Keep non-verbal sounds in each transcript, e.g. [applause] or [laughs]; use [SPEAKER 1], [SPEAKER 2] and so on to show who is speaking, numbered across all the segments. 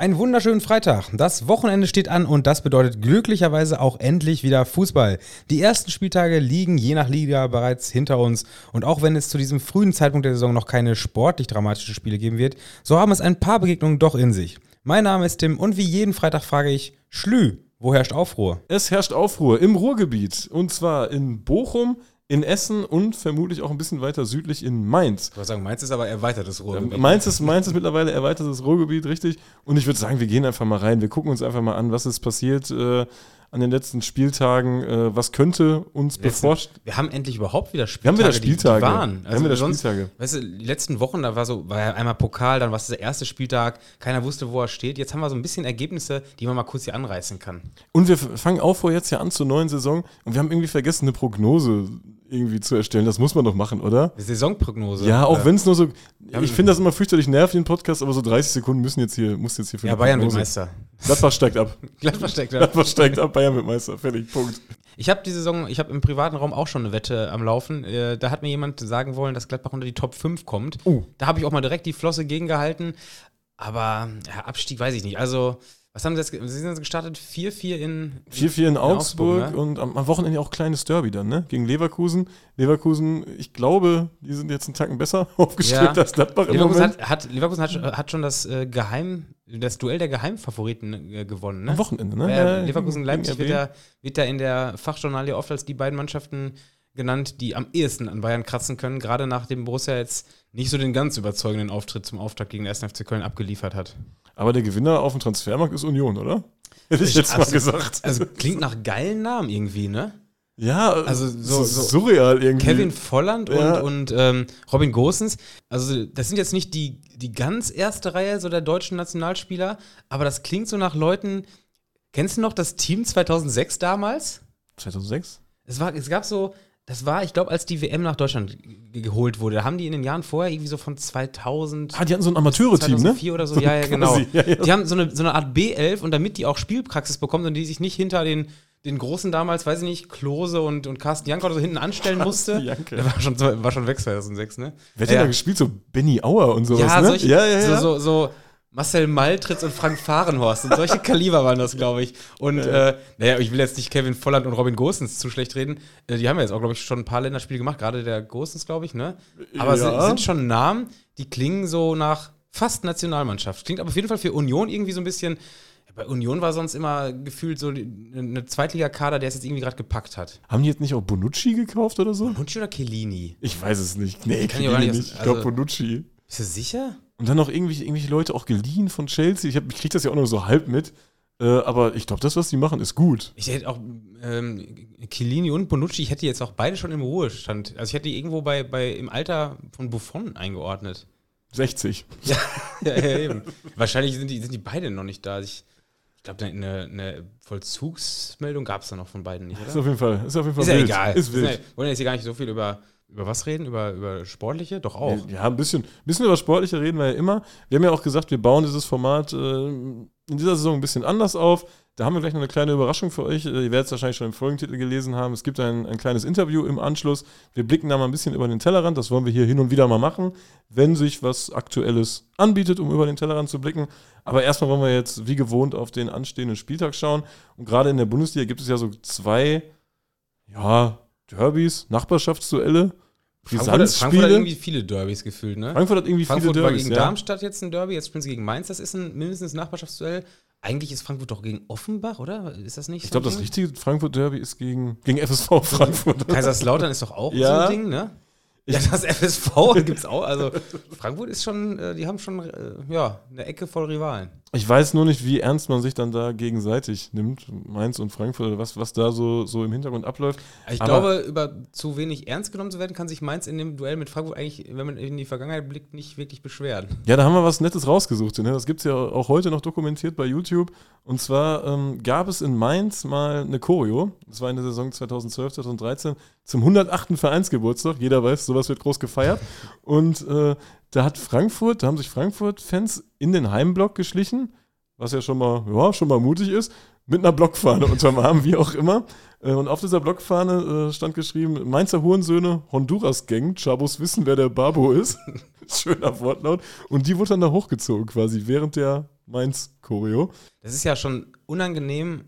[SPEAKER 1] Einen wunderschönen Freitag. Das Wochenende steht an und das bedeutet glücklicherweise auch endlich wieder Fußball. Die ersten Spieltage liegen je nach Liga bereits hinter uns und auch wenn es zu diesem frühen Zeitpunkt der Saison noch keine sportlich dramatischen Spiele geben wird, so haben es ein paar Begegnungen doch in sich. Mein Name ist Tim und wie jeden Freitag frage ich, Schlü, wo herrscht Aufruhr?
[SPEAKER 2] Es herrscht Aufruhr im Ruhrgebiet und zwar in Bochum, in Essen und vermutlich auch ein bisschen weiter südlich in Mainz.
[SPEAKER 1] Ich würde sagen, Mainz ist aber erweitertes Ruhrgebiet.
[SPEAKER 2] Mainz ist, Mainz ist mittlerweile erweitertes Ruhrgebiet, richtig. Und ich würde sagen, wir gehen einfach mal rein. Wir gucken uns einfach mal an, was ist passiert. Äh, an den letzten Spieltagen, äh, was könnte uns bevorstehen.
[SPEAKER 1] Wir haben endlich überhaupt wieder
[SPEAKER 2] Spieltage. Wir haben wieder Spieltage. Die,
[SPEAKER 1] die waren. Also
[SPEAKER 2] wir haben wieder
[SPEAKER 1] sonst, Spieltage. Weißt du, die letzten Wochen, da war so, war ja einmal Pokal, dann war es der erste Spieltag, keiner wusste, wo er steht. Jetzt haben wir so ein bisschen Ergebnisse, die man mal kurz hier anreißen kann.
[SPEAKER 2] Und wir fangen auch vor jetzt ja an zur neuen Saison und wir haben irgendwie vergessen, eine Prognose irgendwie zu erstellen. Das muss man doch machen, oder?
[SPEAKER 1] Saisonprognose.
[SPEAKER 2] Ja, auch wenn es nur so. Ich finde das immer fürchterlich nervig im Podcast, aber so 30 Sekunden müssen jetzt hier, muss jetzt hier
[SPEAKER 1] für Ja, Bayern wird Meister.
[SPEAKER 2] Gladbach steigt ab. [laughs]
[SPEAKER 1] Gladbach steigt ab.
[SPEAKER 2] Gladbach steigt ab, Bayern wird Meister. Fertig, Punkt.
[SPEAKER 1] Ich habe die Saison, ich habe im privaten Raum auch schon eine Wette am Laufen. Äh, da hat mir jemand sagen wollen, dass Gladbach unter die Top 5 kommt. Uh. Da habe ich auch mal direkt die Flosse gegengehalten. Aber ja, Abstieg weiß ich nicht. Also was haben sie jetzt? Sie sind gestartet 4-4 in
[SPEAKER 2] 4-4 in, in, Augsburg, Augsburg ne? und am, am, Wochenende auch kleines Derby dann, ne? Gegen Leverkusen. Leverkusen, ich glaube, die sind jetzt einen Tacken besser [laughs] aufgestellt ja. als Gladbach
[SPEAKER 1] im Leverkusen Moment. Hat, hat, Leverkusen hat, hat schon das äh, Geheim, das Duell der Geheimfavoriten äh, gewonnen, ne?
[SPEAKER 2] Am Wochenende, ne?
[SPEAKER 1] Ja, Leverkusen-Leipzig wird ja, wird ja in der Fachjournalie oft als die beiden Mannschaften genannt, die am ehesten an Bayern kratzen können, gerade nachdem Borussia jetzt nicht so den ganz überzeugenden Auftritt zum Auftakt gegen den 1. FC Köln abgeliefert hat.
[SPEAKER 2] Aber der Gewinner auf dem Transfermarkt ist Union, oder? Hätte ich jetzt also, mal gesagt.
[SPEAKER 1] Also klingt nach geilen Namen irgendwie, ne?
[SPEAKER 2] Ja, also so, so surreal irgendwie.
[SPEAKER 1] Kevin Volland ja. und, und ähm, Robin Gosens. Also, das sind jetzt nicht die, die ganz erste Reihe so der deutschen Nationalspieler, aber das klingt so nach Leuten. Kennst du noch das Team 2006 damals?
[SPEAKER 2] 2006?
[SPEAKER 1] Es, war, es gab so, das war, ich glaube, als die WM nach Deutschland geholt wurde. Da haben die in den Jahren vorher irgendwie so von 2000.
[SPEAKER 2] Ah, die hatten so ein Amateure-Team, ne?
[SPEAKER 1] 2004 oder so. so ja, ja, [laughs] genau. Ja, ja. Die haben so eine, so eine Art B11 und damit die auch Spielpraxis bekommen und die sich nicht hinter den, den Großen damals, weiß ich nicht, Klose und, und Carsten Janke oder so hinten anstellen musste. Janke. Der war schon, war schon weg 2006, ne?
[SPEAKER 2] Wer hat ja, denn da gespielt? So Benny Auer und sowas,
[SPEAKER 1] ja,
[SPEAKER 2] ne?
[SPEAKER 1] Solche, ja, ja, ja. So, so, so Marcel Maltritz und Frank Fahrenhorst. Und solche Kaliber waren das, glaube ich. Und äh, naja, ich will jetzt nicht Kevin Volland und Robin Gosens zu schlecht reden. Äh, die haben ja jetzt auch, glaube ich, schon ein paar Länderspiele gemacht, gerade der Gosens, glaube ich, ne? Aber ja. sind schon Namen, die klingen so nach fast Nationalmannschaft. Klingt aber auf jeden Fall für Union irgendwie so ein bisschen. Bei Union war sonst immer gefühlt so eine Zweitligakader, der es jetzt irgendwie gerade gepackt hat.
[SPEAKER 2] Haben die jetzt nicht auch Bonucci gekauft oder so?
[SPEAKER 1] Bonucci oder Kellini?
[SPEAKER 2] Ich weiß es nicht. Nee, Kann Chiellini ich, nicht. ich glaube also, Bonucci.
[SPEAKER 1] Bist du sicher?
[SPEAKER 2] Und dann noch irgendwelche, irgendwelche Leute auch geliehen von Chelsea. Ich, ich kriege das ja auch nur so halb mit. Äh, aber ich glaube, das, was die machen, ist gut.
[SPEAKER 1] Ich hätte auch ähm, Chiellini und Bonucci, ich hätte jetzt auch beide schon im Ruhestand. Also ich hätte die irgendwo bei, bei im Alter von Buffon eingeordnet.
[SPEAKER 2] 60. [laughs]
[SPEAKER 1] Ja, ja, ja eben. Wahrscheinlich sind die, sind die beide noch nicht da. Ich, ich glaube, eine, eine Vollzugsmeldung gab es da noch von beiden nicht, oder?
[SPEAKER 2] Ist auf jeden Fall, ist auf jeden Fall
[SPEAKER 1] ist
[SPEAKER 2] wild.
[SPEAKER 1] Ja egal.
[SPEAKER 2] Ist wild.
[SPEAKER 1] Wir wollen jetzt hier gar nicht so viel über über was reden? Über, über Sportliche? Doch auch.
[SPEAKER 2] Ja, ein bisschen, bisschen über Sportliche reden wir ja immer. Wir haben ja auch gesagt, wir bauen dieses Format äh, in dieser Saison ein bisschen anders auf. Da haben wir gleich noch eine kleine Überraschung für euch. Ihr werdet es wahrscheinlich schon im Folgentitel gelesen haben. Es gibt ein, ein kleines Interview im Anschluss. Wir blicken da mal ein bisschen über den Tellerrand. Das wollen wir hier hin und wieder mal machen, wenn sich was Aktuelles anbietet, um über den Tellerrand zu blicken. Aber erstmal wollen wir jetzt wie gewohnt auf den anstehenden Spieltag schauen. Und gerade in der Bundesliga gibt es ja so zwei, ja, Derbys, Nachbarschaftsduelle,
[SPEAKER 1] Frankfurt, Frankfurt hat irgendwie viele Derbys gefühlt, ne?
[SPEAKER 2] Frankfurt hat irgendwie
[SPEAKER 1] Frankfurt
[SPEAKER 2] viele
[SPEAKER 1] Derbys. Frankfurt war gegen ja. Darmstadt jetzt ein Derby, jetzt spielen sie gegen Mainz, das ist ein mindestens Nachbarschaftsduell. Eigentlich ist Frankfurt doch gegen Offenbach, oder? Ist das nicht?
[SPEAKER 2] Ich glaube, das richtige Frankfurt-Derby ist gegen, gegen FSV Frankfurt. [laughs]
[SPEAKER 1] Kaiserslautern ist doch auch ja. so ein Ding, ne? Ja, das FSV gibt es auch. Also Frankfurt ist schon, äh, die haben schon äh, ja, eine Ecke voll Rivalen.
[SPEAKER 2] Ich weiß nur nicht, wie ernst man sich dann da gegenseitig nimmt, Mainz und Frankfurt, oder was, was da so, so im Hintergrund abläuft.
[SPEAKER 1] Ich Aber glaube, über zu wenig ernst genommen zu werden, kann sich Mainz in dem Duell mit Frankfurt eigentlich, wenn man in die Vergangenheit blickt, nicht wirklich beschweren.
[SPEAKER 2] Ja, da haben wir was Nettes rausgesucht. Ne? Das gibt es ja auch heute noch dokumentiert bei YouTube. Und zwar ähm, gab es in Mainz mal eine Choreo, das war in der Saison 2012, 2013, zum 108. Vereinsgeburtstag. Jeder weiß, sowas wird groß gefeiert. Und äh, da hat Frankfurt, da haben sich Frankfurt-Fans in den Heimblock geschlichen, was ja schon mal, ja, schon mal mutig ist, mit einer Blockfahne [laughs] unterm Arm, wie auch immer. Äh, Und auf dieser Blockfahne äh, stand geschrieben: Mainzer Hurensöhne, Honduras-Gang, Chabos wissen, wer der Babo ist. [laughs] Schöner Wortlaut. Und die wurde dann da hochgezogen, quasi, während der Mainz-Choreo.
[SPEAKER 1] Das ist ja schon unangenehm,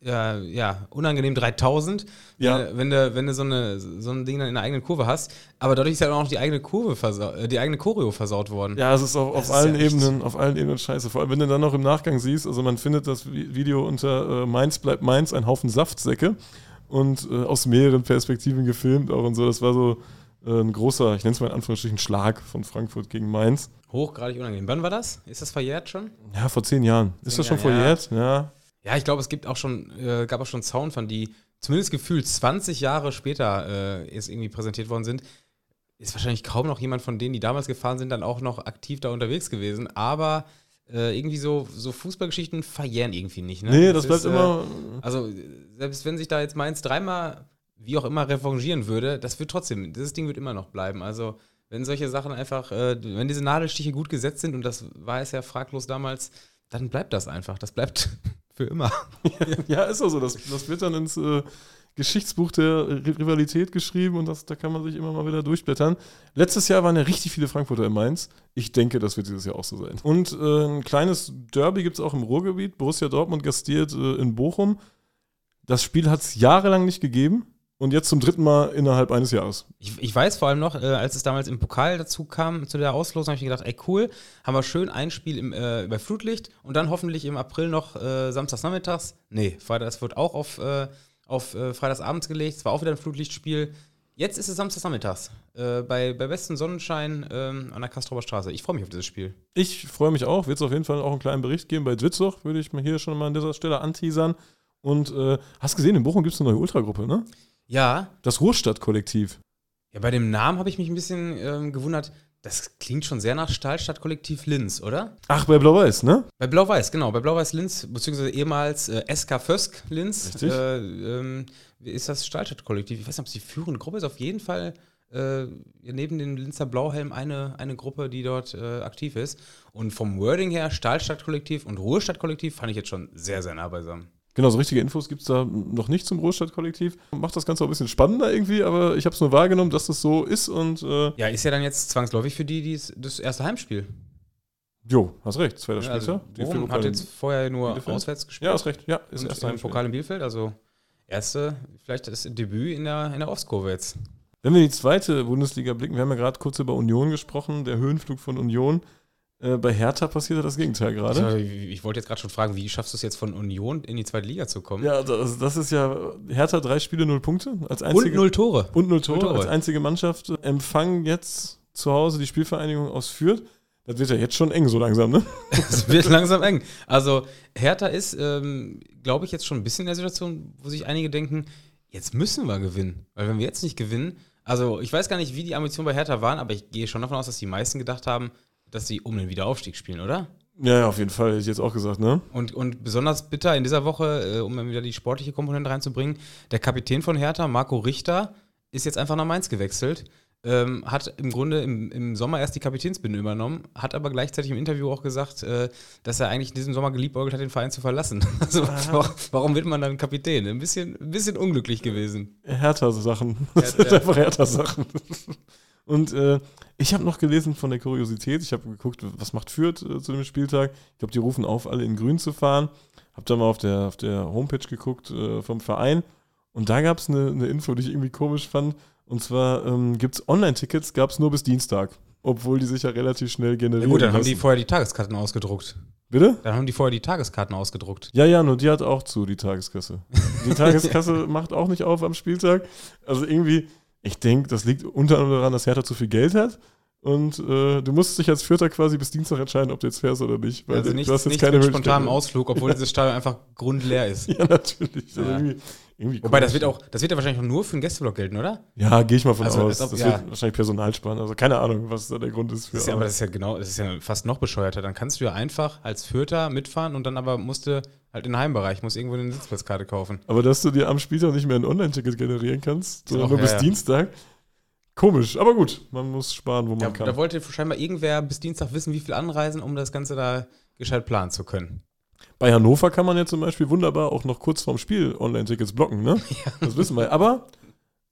[SPEAKER 1] ja, ja unangenehm 3000,
[SPEAKER 2] Ja.
[SPEAKER 1] wenn du, wenn du so, eine, so ein Ding dann in der eigenen Kurve hast. Aber dadurch ist ja auch noch die eigene Kurve versau äh, die eigene Choreo versaut worden.
[SPEAKER 2] Ja, es ist auf
[SPEAKER 1] ist
[SPEAKER 2] allen
[SPEAKER 1] ja
[SPEAKER 2] Ebenen, auf allen Ebenen scheiße. Vor allem, wenn du dann noch im Nachgang siehst, also man findet das Vi- Video unter äh, Mainz bleibt Mainz, ein Haufen Saftsäcke und äh, aus mehreren Perspektiven gefilmt auch und so. Das war so äh, ein großer, ich nenne es mal in Anführungsstrichen, Schlag von Frankfurt gegen Mainz.
[SPEAKER 1] Hochgradig unangenehm. Wann war das? Ist das verjährt schon?
[SPEAKER 2] Ja, vor zehn Jahren. Ist
[SPEAKER 1] Zehn
[SPEAKER 2] das schon
[SPEAKER 1] Jahren,
[SPEAKER 2] verjährt? Ja.
[SPEAKER 1] Ja, ich glaube, es gibt auch schon, äh, gab auch schon Sound von die zumindest gefühlt 20 Jahre später äh, jetzt irgendwie präsentiert worden sind. Ist wahrscheinlich kaum noch jemand von denen, die damals gefahren sind, dann auch noch aktiv da unterwegs gewesen. Aber äh, irgendwie so, so Fußballgeschichten verjähren irgendwie nicht. Ne?
[SPEAKER 2] Nee, das bleibt
[SPEAKER 1] ist, äh,
[SPEAKER 2] immer.
[SPEAKER 1] Also, selbst wenn sich da jetzt Mainz dreimal, wie auch immer, revanchieren würde, das wird trotzdem, dieses Ding wird immer noch bleiben. Also, wenn solche Sachen einfach, äh, wenn diese Nadelstiche gut gesetzt sind, und das war es ja fraglos damals, dann bleibt das einfach. Das bleibt für immer. [laughs]
[SPEAKER 2] Ja, ist auch so. Das, das wird dann ins äh, Geschichtsbuch der Ri- Rivalität geschrieben und das, da kann man sich immer mal wieder durchblättern. Letztes Jahr waren ja richtig viele Frankfurter in Mainz. Ich denke, das wird dieses Jahr auch so sein. Und äh, ein kleines Derby gibt es auch im Ruhrgebiet. Borussia Dortmund gastiert äh, in Bochum. Das Spiel hat es jahrelang nicht gegeben und jetzt zum dritten Mal innerhalb eines Jahres.
[SPEAKER 1] Ich, ich weiß vor allem noch, äh, als es damals im Pokal dazu kam, zu der Auslosung, habe ich mir gedacht, ey cool, haben wir schön ein Spiel im, äh, bei Flutlicht und dann hoffentlich im April noch äh, samstags nachmittags. Nee, Freitag, das wird auch auf, äh, auf äh, freitagsabends gelegt. Es war auch wieder ein Flutlichtspiel. Jetzt ist es samstags nachmittags. Äh, bei, bei bestem Sonnenschein ähm, an der Kastrober Straße. Ich freue mich auf dieses Spiel.
[SPEAKER 2] Ich freue mich auch. Wird es auf jeden Fall auch einen kleinen Bericht geben bei Dwitzoch, würde ich mir hier schon mal an dieser Stelle anteasern. Und äh, hast gesehen, in Bochum gibt es eine neue Ultragruppe, ne?
[SPEAKER 1] Ja,
[SPEAKER 2] Das Ruhrstadt-Kollektiv.
[SPEAKER 1] ja bei dem Namen habe ich mich ein bisschen ähm, gewundert. Das klingt schon sehr nach Stahlstadt-Kollektiv Linz, oder?
[SPEAKER 2] Ach, bei Blau-Weiß, ne?
[SPEAKER 1] Bei Blau-Weiß, genau. Bei Blau-Weiß Linz, beziehungsweise ehemals äh, SK Fösk Linz,
[SPEAKER 2] Richtig.
[SPEAKER 1] äh, ähm, ist das Stahlstadt-Kollektiv. Ich weiß nicht, ob es die führende Gruppe ist. Auf jeden Fall äh, neben dem Linzer Blauhelm eine, eine Gruppe, die dort äh, aktiv ist. Und vom Wording her, Stahlstadt-Kollektiv und Ruhrstadt-Kollektiv fand ich jetzt schon sehr, sehr nah beisammen.
[SPEAKER 2] Genau, so richtige Infos gibt es da noch nicht zum Ruhrstadt-Kollektiv. Macht das Ganze auch ein bisschen spannender irgendwie, aber ich habe es nur wahrgenommen, dass das so ist und äh,
[SPEAKER 1] Ja, ist ja dann jetzt zwangsläufig für die, die das erste Heimspiel.
[SPEAKER 2] jo, hast recht, zweiter
[SPEAKER 1] Ja,
[SPEAKER 2] Spieltag.
[SPEAKER 1] also,
[SPEAKER 2] Die
[SPEAKER 1] Bochum
[SPEAKER 2] vier
[SPEAKER 1] hat jetzt vorher nur
[SPEAKER 2] Bielefeld?
[SPEAKER 1] auswärts gespielt.
[SPEAKER 2] ja, hast recht, ja, ist erst
[SPEAKER 1] im
[SPEAKER 2] ein
[SPEAKER 1] Pokal in Bielefeld, also erste, vielleicht das Debüt in der, in der Ostkurve jetzt.
[SPEAKER 2] Wenn wir in die zweite Bundesliga blicken, wir haben ja gerade kurz über Union gesprochen, der Höhenflug von Union. Äh, bei Hertha passiert ja das Gegenteil gerade.
[SPEAKER 1] Ich, ich wollte jetzt gerade schon fragen, wie schaffst du es jetzt von Union in die zweite Liga zu kommen?
[SPEAKER 2] Ja, das, das ist ja Hertha drei Spiele, null Punkte als
[SPEAKER 1] Und
[SPEAKER 2] einzige
[SPEAKER 1] null Tore.
[SPEAKER 2] und null Tore,
[SPEAKER 1] Null Tore.
[SPEAKER 2] als einzige Mannschaft. äh, Empfangen jetzt zu Hause die Spielvereinigung aus Fürth. Das wird ja jetzt schon eng so langsam, ne? [laughs]
[SPEAKER 1] Es wird langsam eng. Also Hertha ist, ähm, glaube ich, jetzt schon ein bisschen in der Situation, wo sich einige denken, jetzt müssen wir gewinnen. Weil wenn wir jetzt nicht gewinnen, also ich weiß gar nicht, wie die Ambitionen bei Hertha waren, aber ich gehe schon davon aus, dass die meisten gedacht haben, dass sie um den Wiederaufstieg spielen, oder?
[SPEAKER 2] Ja, ja, auf jeden Fall, hätte ich jetzt auch gesagt, ne?
[SPEAKER 1] Und, und besonders bitter in dieser Woche, äh, um wieder die sportliche Komponente reinzubringen, der Kapitän von Hertha, Marco Richter, ist jetzt einfach nach Mainz gewechselt. Ähm, hat im Grunde im, im Sommer erst die Kapitänsbinde übernommen, hat aber gleichzeitig im Interview auch gesagt, äh, dass er eigentlich in diesem Sommer geliebäugelt hat, den Verein zu verlassen. [laughs] Also wa- warum wird man dann Kapitän? Ein bisschen, ein bisschen unglücklich gewesen.
[SPEAKER 2] Hertha-Sachen. [laughs] Das
[SPEAKER 1] Hertha,
[SPEAKER 2] sind einfach Hertha-Sachen. [laughs] Und äh, ich habe noch gelesen von der Kuriosität, ich habe geguckt, was macht Fürth äh, zu dem Spieltag. Ich glaube, die rufen auf, alle in grün zu fahren. Habe dann mal auf der, auf der Homepage geguckt äh, vom Verein. Und da gab es eine, eine Info, die ich irgendwie komisch fand. Und zwar ähm, gibt es Online-Tickets, gab es nur bis Dienstag. Obwohl die sich ja relativ schnell
[SPEAKER 1] Ja
[SPEAKER 2] generieren
[SPEAKER 1] gut, dann haben
[SPEAKER 2] lassen.
[SPEAKER 1] die vorher die Tageskarten ausgedruckt.
[SPEAKER 2] Bitte?
[SPEAKER 1] Dann haben die vorher die Tageskarten ausgedruckt.
[SPEAKER 2] Ja, ja, nur die hat auch zu, die Tageskasse. Die Tageskasse [laughs] macht auch nicht auf am Spieltag. Also irgendwie, ich denke, das liegt unter anderem daran, dass Hertha zu viel Geld hat. Und äh, du musst dich als Vierter quasi bis Dienstag entscheiden, ob du jetzt fährst oder nicht. Weil
[SPEAKER 1] also
[SPEAKER 2] du
[SPEAKER 1] nichts,
[SPEAKER 2] hast jetzt
[SPEAKER 1] nichts
[SPEAKER 2] keine
[SPEAKER 1] mit spontanem. Ausflug, obwohl [laughs] dieses Stadion einfach grundleer ist.
[SPEAKER 2] Ja, natürlich. Also
[SPEAKER 1] Ja.
[SPEAKER 2] irgendwie, irgendwie
[SPEAKER 1] Wobei, das wird auch, das wird ja wahrscheinlich auch nur für den Gästeblock gelten, oder?
[SPEAKER 2] Ja, gehe ich mal von
[SPEAKER 1] Also,
[SPEAKER 2] aus.
[SPEAKER 1] ob-
[SPEAKER 2] das
[SPEAKER 1] ja.
[SPEAKER 2] wird wahrscheinlich Personal sparen. Also keine Ahnung, was da der Grund ist für.
[SPEAKER 1] Das ist ja, aber das ist ja genau, das ist ja fast noch bescheuerter. Dann kannst du ja einfach als Vierter mitfahren und dann aber musst du halt in den Heimbereich, musst irgendwo eine Sitzplatzkarte kaufen.
[SPEAKER 2] Aber dass du dir am Spieltag nicht mehr ein Online-Ticket generieren kannst, sondern nur
[SPEAKER 1] ja,
[SPEAKER 2] bis
[SPEAKER 1] ja.
[SPEAKER 2] Dienstag. Komisch, aber gut, man muss sparen, wo man kann.
[SPEAKER 1] da wollte scheinbar irgendwer bis Dienstag wissen, wie viel anreisen, um das Ganze da gescheit planen zu können.
[SPEAKER 2] Bei Hannover kann man ja zum Beispiel wunderbar auch noch kurz vorm Spiel Online-Tickets blocken, ne? [laughs] Ja. Das wissen wir. Aber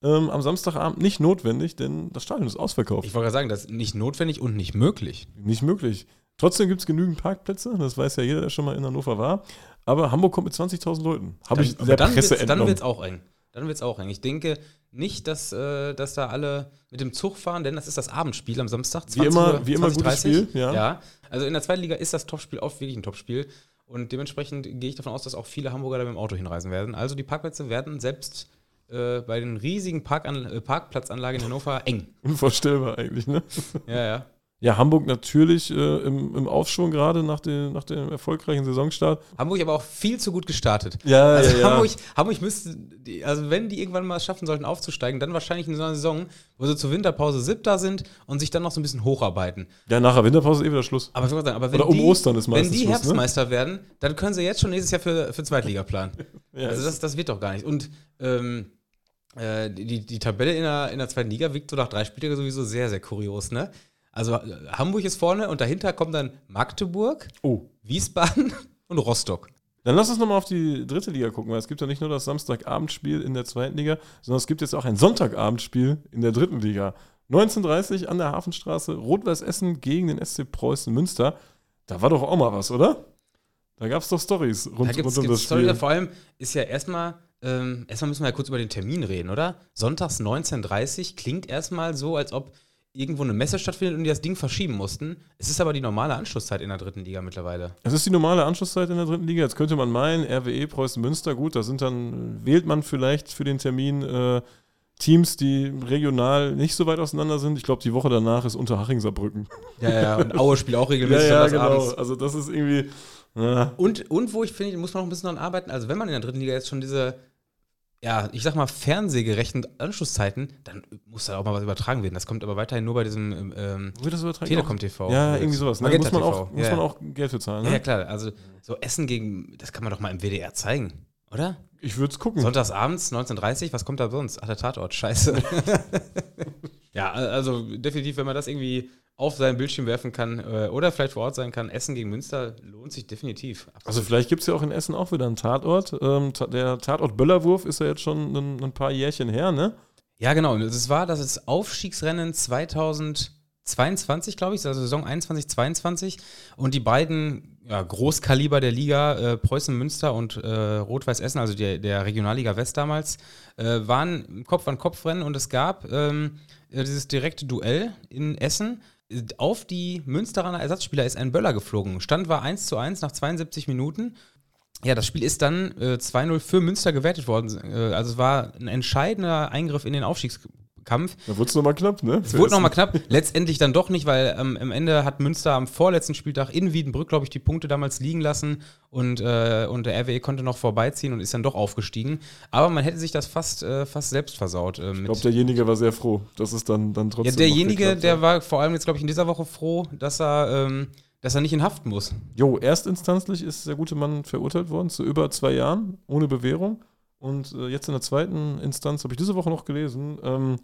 [SPEAKER 2] ähm, am Samstagabend nicht notwendig, denn das Stadion ist ausverkauft.
[SPEAKER 1] Ich wollte gerade sagen, das ist nicht notwendig und nicht möglich.
[SPEAKER 2] Nicht möglich. Trotzdem gibt es genügend Parkplätze, das weiß ja jeder, der schon mal in Hannover war. Aber Hamburg kommt mit 20.000 Leuten.
[SPEAKER 1] Habe ich der dann Presse wird's, Dann wird es auch eng. Dann wird es auch eng. Ich denke nicht, dass, äh, dass da alle mit dem Zug fahren, denn das ist das Abendspiel am Samstag.
[SPEAKER 2] wie immer, Uhr, wie immer gutes Spiel.
[SPEAKER 1] Ja. ja. Also in der zweiten Liga ist das Topspiel oft wirklich ein Topspiel. Und dementsprechend gehe ich davon aus, dass auch viele Hamburger da mit dem Auto hinreisen werden. Also die Parkplätze werden selbst äh, bei den riesigen Parkan äh, Parkplatzanlagen in Hannover eng.
[SPEAKER 2] Unvorstellbar eigentlich, ne?
[SPEAKER 1] Ja, ja.
[SPEAKER 2] Ja, Hamburg natürlich äh, im, im Aufschwung gerade nach, dem, nach dem erfolgreichen Saisonstart.
[SPEAKER 1] Hamburg aber auch viel zu gut gestartet.
[SPEAKER 2] Ja,
[SPEAKER 1] also
[SPEAKER 2] ja, ja.
[SPEAKER 1] Hamburg, müsste, die, also wenn die irgendwann mal schaffen sollten aufzusteigen, dann wahrscheinlich in so einer Saison, wo sie zur Winterpause siebter sind und sich dann noch so ein bisschen hocharbeiten.
[SPEAKER 2] Ja, nach der Winterpause ist eh wieder Schluss.
[SPEAKER 1] Aber, sagen, aber wenn
[SPEAKER 2] Oder um
[SPEAKER 1] die,
[SPEAKER 2] Ostern ist
[SPEAKER 1] meistens Wenn die
[SPEAKER 2] Schluss,
[SPEAKER 1] Herbstmeister
[SPEAKER 2] ne?
[SPEAKER 1] werden, dann können sie jetzt schon nächstes Jahr für, für Zweitliga planen. [laughs]
[SPEAKER 2] ja,
[SPEAKER 1] also das, das wird doch gar nicht. Und ähm, äh, die, die Tabelle in der, in der zweiten Liga wiegt so nach drei Spieltagen sowieso sehr, sehr kurios, ne? Also äh, Hamburg ist vorne und dahinter kommt dann Magdeburg,
[SPEAKER 2] oh.
[SPEAKER 1] Wiesbaden [laughs] und Rostock.
[SPEAKER 2] Dann lass uns nochmal auf die dritte Liga gucken, weil es gibt ja nicht nur das Samstagabendspiel in der zweiten Liga, sondern es gibt jetzt auch ein Sonntagabendspiel in der dritten Liga. 1930 an der Hafenstraße, Rot-Weiß Essen gegen den SC Preußen Münster. Da war doch auch mal was, oder? Da gab es doch Stories
[SPEAKER 1] rund, da rund um das Spiel. Story, vor allem ist ja erstmal, ähm, erstmal müssen wir ja kurz über den Termin reden, oder? Sonntags 19.30 klingt erstmal so, als ob irgendwo eine Messe stattfindet und die das Ding verschieben mussten. Es ist aber die normale Anschlusszeit in der dritten Liga mittlerweile.
[SPEAKER 2] Es ist die normale Anschlusszeit in der dritten Liga. Jetzt könnte man meinen, RWE Preußen Münster, gut, da sind dann, wählt man vielleicht für den Termin äh, Teams, die regional nicht so weit auseinander sind. Ich glaube, die Woche danach ist Unterhaching Saarbrücken.
[SPEAKER 1] Ja, ja, und Aue spielt auch regelmäßig.
[SPEAKER 2] ja, ja, genau. Abends. Also das ist irgendwie.
[SPEAKER 1] Ja. Und, und wo ich finde, muss man noch ein bisschen daran arbeiten. Also wenn man in der dritten Liga jetzt schon diese ja, ich sag mal, fernsehgerechten Anschlusszeiten, dann muss da auch mal was übertragen werden. Das kommt aber weiterhin nur bei diesem ähm, Telekom TV.
[SPEAKER 2] Ja, irgendwie sowas.
[SPEAKER 1] Ne? Muss,
[SPEAKER 2] man auch, muss man auch Geld für zahlen.
[SPEAKER 1] Ne? Ja, klar. Also so Essen gegen, das kann man doch mal im WDR zeigen, oder?
[SPEAKER 2] Ich würde es gucken.
[SPEAKER 1] Sonntagsabends, 19.30 was kommt da sonst? Ach, der Tatort, scheiße. [laughs] ja, also definitiv, wenn man das irgendwie auf seinen Bildschirm werfen kann äh, oder vielleicht vor Ort sein kann. Essen gegen Münster lohnt sich definitiv.
[SPEAKER 2] Absolut. Also vielleicht gibt es ja auch in Essen auch wieder einen Tatort. Ähm, der Tatort Böllerwurf ist ja jetzt schon ein, ein paar Jährchen her, ne?
[SPEAKER 1] Ja, genau. Es war das Aufstiegsrennen 2022, glaube ich, also Saison 21, 22. Und die beiden ja, Großkaliber der Liga, äh, Preußen Münster und äh, Rot-Weiß Essen, also der, der Regionalliga West damals, äh, waren Kopf an Kopf Rennen und es gab ähm, dieses direkte Duell in Essen auf die Münsteraner Ersatzspieler ist ein Böller geflogen. Stand war 1 zu 1 nach 72 Minuten. Ja, das Spiel ist dann äh, 2-0 für Münster gewertet worden. Äh, also es war ein entscheidender Eingriff in den Aufstiegs Kampf.
[SPEAKER 2] Da wurde es nochmal knapp, ne?
[SPEAKER 1] Es wurde nochmal knapp. Letztendlich dann doch nicht, weil ähm, am Ende hat Münster am vorletzten Spieltag in Wiedenbrück, glaube ich, die Punkte damals liegen lassen und, äh, und der RWE konnte noch vorbeiziehen und ist dann doch aufgestiegen. Aber man hätte sich das fast, äh, fast selbst versaut.
[SPEAKER 2] Äh, ich glaube, derjenige war sehr froh, dass es dann, dann trotzdem.
[SPEAKER 1] Ja, derjenige, der war vor allem jetzt, glaube ich, in dieser Woche froh, dass er. Ähm, dass er nicht in Haft muss.
[SPEAKER 2] Jo, erstinstanzlich ist der gute Mann verurteilt worden zu über zwei Jahren ohne Bewährung. Und äh, jetzt in der zweiten Instanz, habe ich diese Woche noch gelesen, ähm,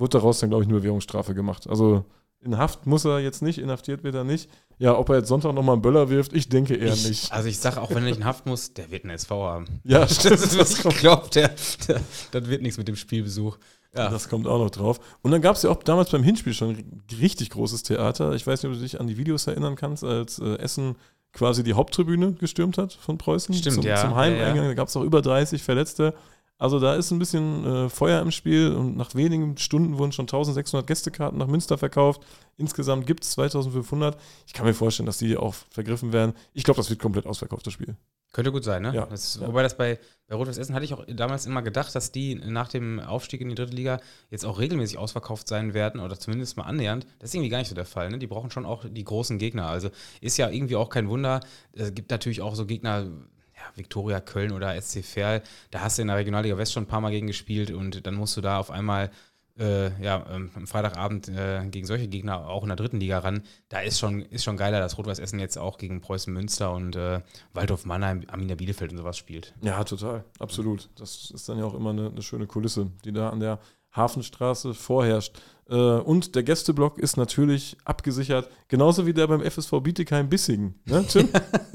[SPEAKER 2] wurde daraus dann, glaube ich, eine Bewährungsstrafe gemacht. Also in Haft muss er jetzt nicht, inhaftiert wird er nicht. Ja, ob er jetzt Sonntag nochmal einen Böller wirft, ich denke eher
[SPEAKER 1] ich,
[SPEAKER 2] nicht.
[SPEAKER 1] Also ich sage, auch wenn er nicht in Haft muss, der wird einen SV haben.
[SPEAKER 2] Ja, [laughs] das ist,
[SPEAKER 1] was ich glaube, der, der, das wird nichts mit dem Spielbesuch.
[SPEAKER 2] Ja. Das kommt auch noch drauf. Und dann gab es ja auch damals beim Hinspiel schon ein richtig großes Theater. Ich weiß nicht, ob du dich an die Videos erinnern kannst, als äh, Essen quasi die Haupttribüne gestürmt hat von Preußen.
[SPEAKER 1] Stimmt,
[SPEAKER 2] zum,
[SPEAKER 1] ja.
[SPEAKER 2] Zum Heimeingang. Ja, ja. Da gab es auch über 30 Verletzte. Also da ist ein bisschen äh, Feuer im Spiel und nach wenigen Stunden wurden schon 1600 Gästekarten nach Münster verkauft. Insgesamt gibt es 2500. Ich kann mir vorstellen, dass die auch vergriffen werden. Ich glaube, das wird komplett ausverkauft, das Spiel.
[SPEAKER 1] Könnte gut sein, ne?
[SPEAKER 2] Ja,
[SPEAKER 1] das,
[SPEAKER 2] ja.
[SPEAKER 1] Wobei das bei, bei Rot-Weiß Essen hatte ich auch damals immer gedacht, dass die nach dem Aufstieg in die dritte Liga jetzt auch regelmäßig ausverkauft sein werden oder zumindest mal annähernd. Das ist irgendwie gar nicht so der Fall. Ne? Die brauchen schon auch die großen Gegner. Also ist ja irgendwie auch kein Wunder. Es gibt natürlich auch so Gegner, ja, Viktoria Köln oder SC Verl, da hast du in der Regionalliga West schon ein paar Mal gegen gespielt und dann musst du da auf einmal äh, ja, ähm, am Freitagabend äh, gegen solche Gegner auch in der dritten Liga ran. Da ist schon, ist schon geiler, dass Rot-Weiß Essen jetzt auch gegen Preußen Münster und äh, Waldorf Mannheim, Arminia Bielefeld und sowas spielt.
[SPEAKER 2] Ja, total, absolut. Das ist dann ja auch immer eine, eine schöne Kulisse, die da an der Hafenstraße vorherrscht. Äh, und der Gästeblock ist natürlich abgesichert, genauso wie der beim FSV Bietigheim-Bissingen. Ne, Tim?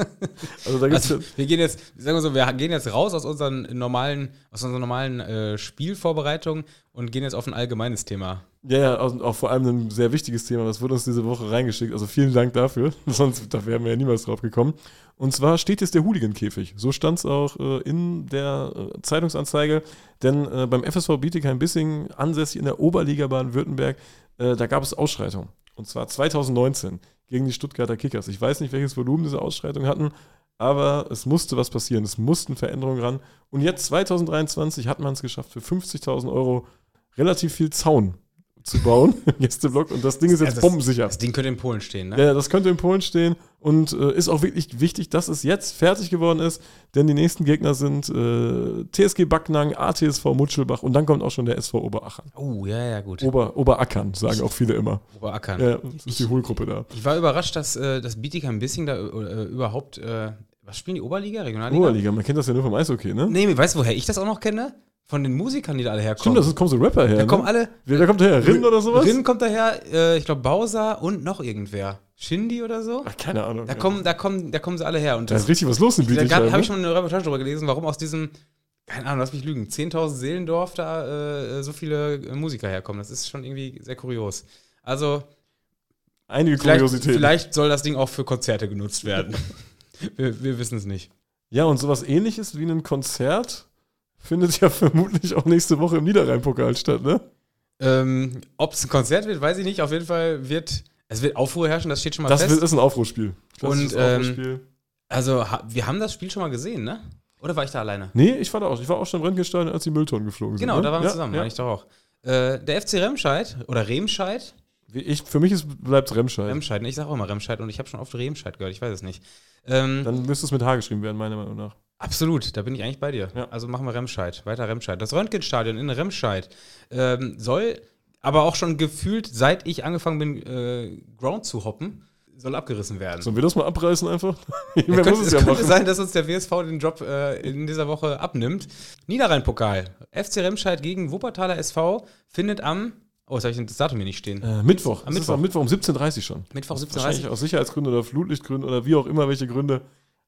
[SPEAKER 2] [laughs]
[SPEAKER 1] also da gibt's also, wir gehen jetzt, sagen wir so, wir gehen jetzt raus aus unseren normalen, aus unserer normalen äh, Spielvorbereitung und gehen jetzt auf ein allgemeines Thema.
[SPEAKER 2] Ja, ja, auch, auch, vor allem ein sehr wichtiges Thema. Das wurde uns diese Woche reingeschickt. Also vielen Dank dafür. [laughs] Sonst da wären wir ja niemals drauf gekommen. Und zwar steht jetzt der Hooligan-Käfig. So stand es auch äh, in der äh, Zeitungsanzeige. Denn äh, beim FSV Bietigheim-Bissing, ansässig in der Oberliga Baden-Württemberg, äh, da gab es Ausschreitungen. Und zwar 2019 gegen die Stuttgarter Kickers. Ich weiß nicht, welches Volumen diese Ausschreitungen hatten, aber es musste was passieren. Es mussten Veränderungen ran. Und jetzt 2023 hat man es geschafft, für 50.000 Euro relativ viel Zaun zu bauen, [laughs] Gästeblock. Und das Ding ist jetzt das, bombensicher.
[SPEAKER 1] Das Ding könnte in Polen stehen, ne?
[SPEAKER 2] Ja, das könnte in Polen stehen. Und äh, ist auch wirklich wichtig, dass es jetzt fertig geworden ist, denn die nächsten Gegner sind äh, TSG Backnang, ATSV Mutschelbach und dann kommt auch schon der SV Oberackern.
[SPEAKER 1] Oh, ja, ja, gut.
[SPEAKER 2] Ober, Oberackern, sagen auch viele immer.
[SPEAKER 1] Oberackern.
[SPEAKER 2] Ja, das ist die Hohlgruppe da.
[SPEAKER 1] Ich war überrascht, dass, äh, dass Bietigheim ein bisschen da äh, überhaupt. Äh, was spielen die Oberliga, Regionalliga?
[SPEAKER 2] Oberliga, man kennt das ja nur vom Eishockey, ne?
[SPEAKER 1] Nee, weißt du, woher ich das auch noch kenne? Von den Musikern, die da alle herkommen.
[SPEAKER 2] Stimmt, das kommen so Rapper her.
[SPEAKER 1] Da ne? kommen alle.
[SPEAKER 2] Wer, kommt daher? Rin oder sowas?
[SPEAKER 1] Rin kommt daher, äh, ich glaube Bowser und noch irgendwer. Shindy oder so?
[SPEAKER 2] Ach, keine Ahnung.
[SPEAKER 1] Da, kommen, da, kommen, da kommen sie alle her. Und
[SPEAKER 2] da ist richtig was los in Bietigheim.
[SPEAKER 1] Da habe ich ne? schon eine Reportage darüber gelesen, warum aus diesem, keine Ahnung, lass mich lügen, 10.000 Seelendorf da äh, so viele äh, Musiker herkommen. Das ist schon irgendwie sehr kurios. Also.
[SPEAKER 2] Einige
[SPEAKER 1] vielleicht,
[SPEAKER 2] Kuriositäten.
[SPEAKER 1] Vielleicht soll das Ding auch für Konzerte genutzt werden. [laughs] wir wir wissen es nicht.
[SPEAKER 2] Ja, und sowas ähnliches wie ein Konzert findet ja vermutlich auch nächste Woche im Niederrhein-Pokal statt, ne?
[SPEAKER 1] Ähm, Ob es ein Konzert wird, weiß ich nicht. Auf jeden Fall wird es wird Aufruhr herrschen, das steht schon mal
[SPEAKER 2] das
[SPEAKER 1] fest.
[SPEAKER 2] Das ist ein Aufruhrspiel.
[SPEAKER 1] Und ähm, also wir haben das Spiel schon mal gesehen, ne? Oder war ich da alleine?
[SPEAKER 2] Nee, ich war da auch. Ich war auch schon im Röntgenstein, als die Mülltonnen geflogen
[SPEAKER 1] genau,
[SPEAKER 2] sind.
[SPEAKER 1] Genau,
[SPEAKER 2] ne?
[SPEAKER 1] da waren wir ja, zusammen, ja. war ich doch auch. Äh, der FC Remscheid oder Remscheid.
[SPEAKER 2] Ich, für mich bleibt es Remscheid.
[SPEAKER 1] Remscheid, ne? ich sage auch immer Remscheid und ich habe schon oft Remscheid gehört, ich weiß es nicht. Ähm,
[SPEAKER 2] Dann müsste es mit H geschrieben werden, meiner Meinung nach.
[SPEAKER 1] Absolut, da bin ich eigentlich bei dir. Ja. Also machen wir Remscheid, weiter Remscheid. Das Röntgenstadion in Remscheid ähm, soll aber auch schon gefühlt, seit ich angefangen bin, äh, Ground zu hoppen, soll abgerissen werden.
[SPEAKER 2] Sollen wir das mal abreißen einfach? [laughs]
[SPEAKER 1] Ja, könnte, es, es ja könnte sein, dass uns der WSV den Job äh, in dieser Woche abnimmt. Niederrhein-Pokal. FC Remscheid gegen Wuppertaler SV findet am Oh, jetzt habe ich das Datum hier nicht stehen.
[SPEAKER 2] Äh, Mittwoch.
[SPEAKER 1] Am Mittwoch.
[SPEAKER 2] Am Mittwoch um 17.30 Uhr schon.
[SPEAKER 1] Mittwoch 17.30 Uhr.
[SPEAKER 2] Wahrscheinlich aus Sicherheitsgründen oder Flutlichtgründen oder wie auch immer welche Gründe.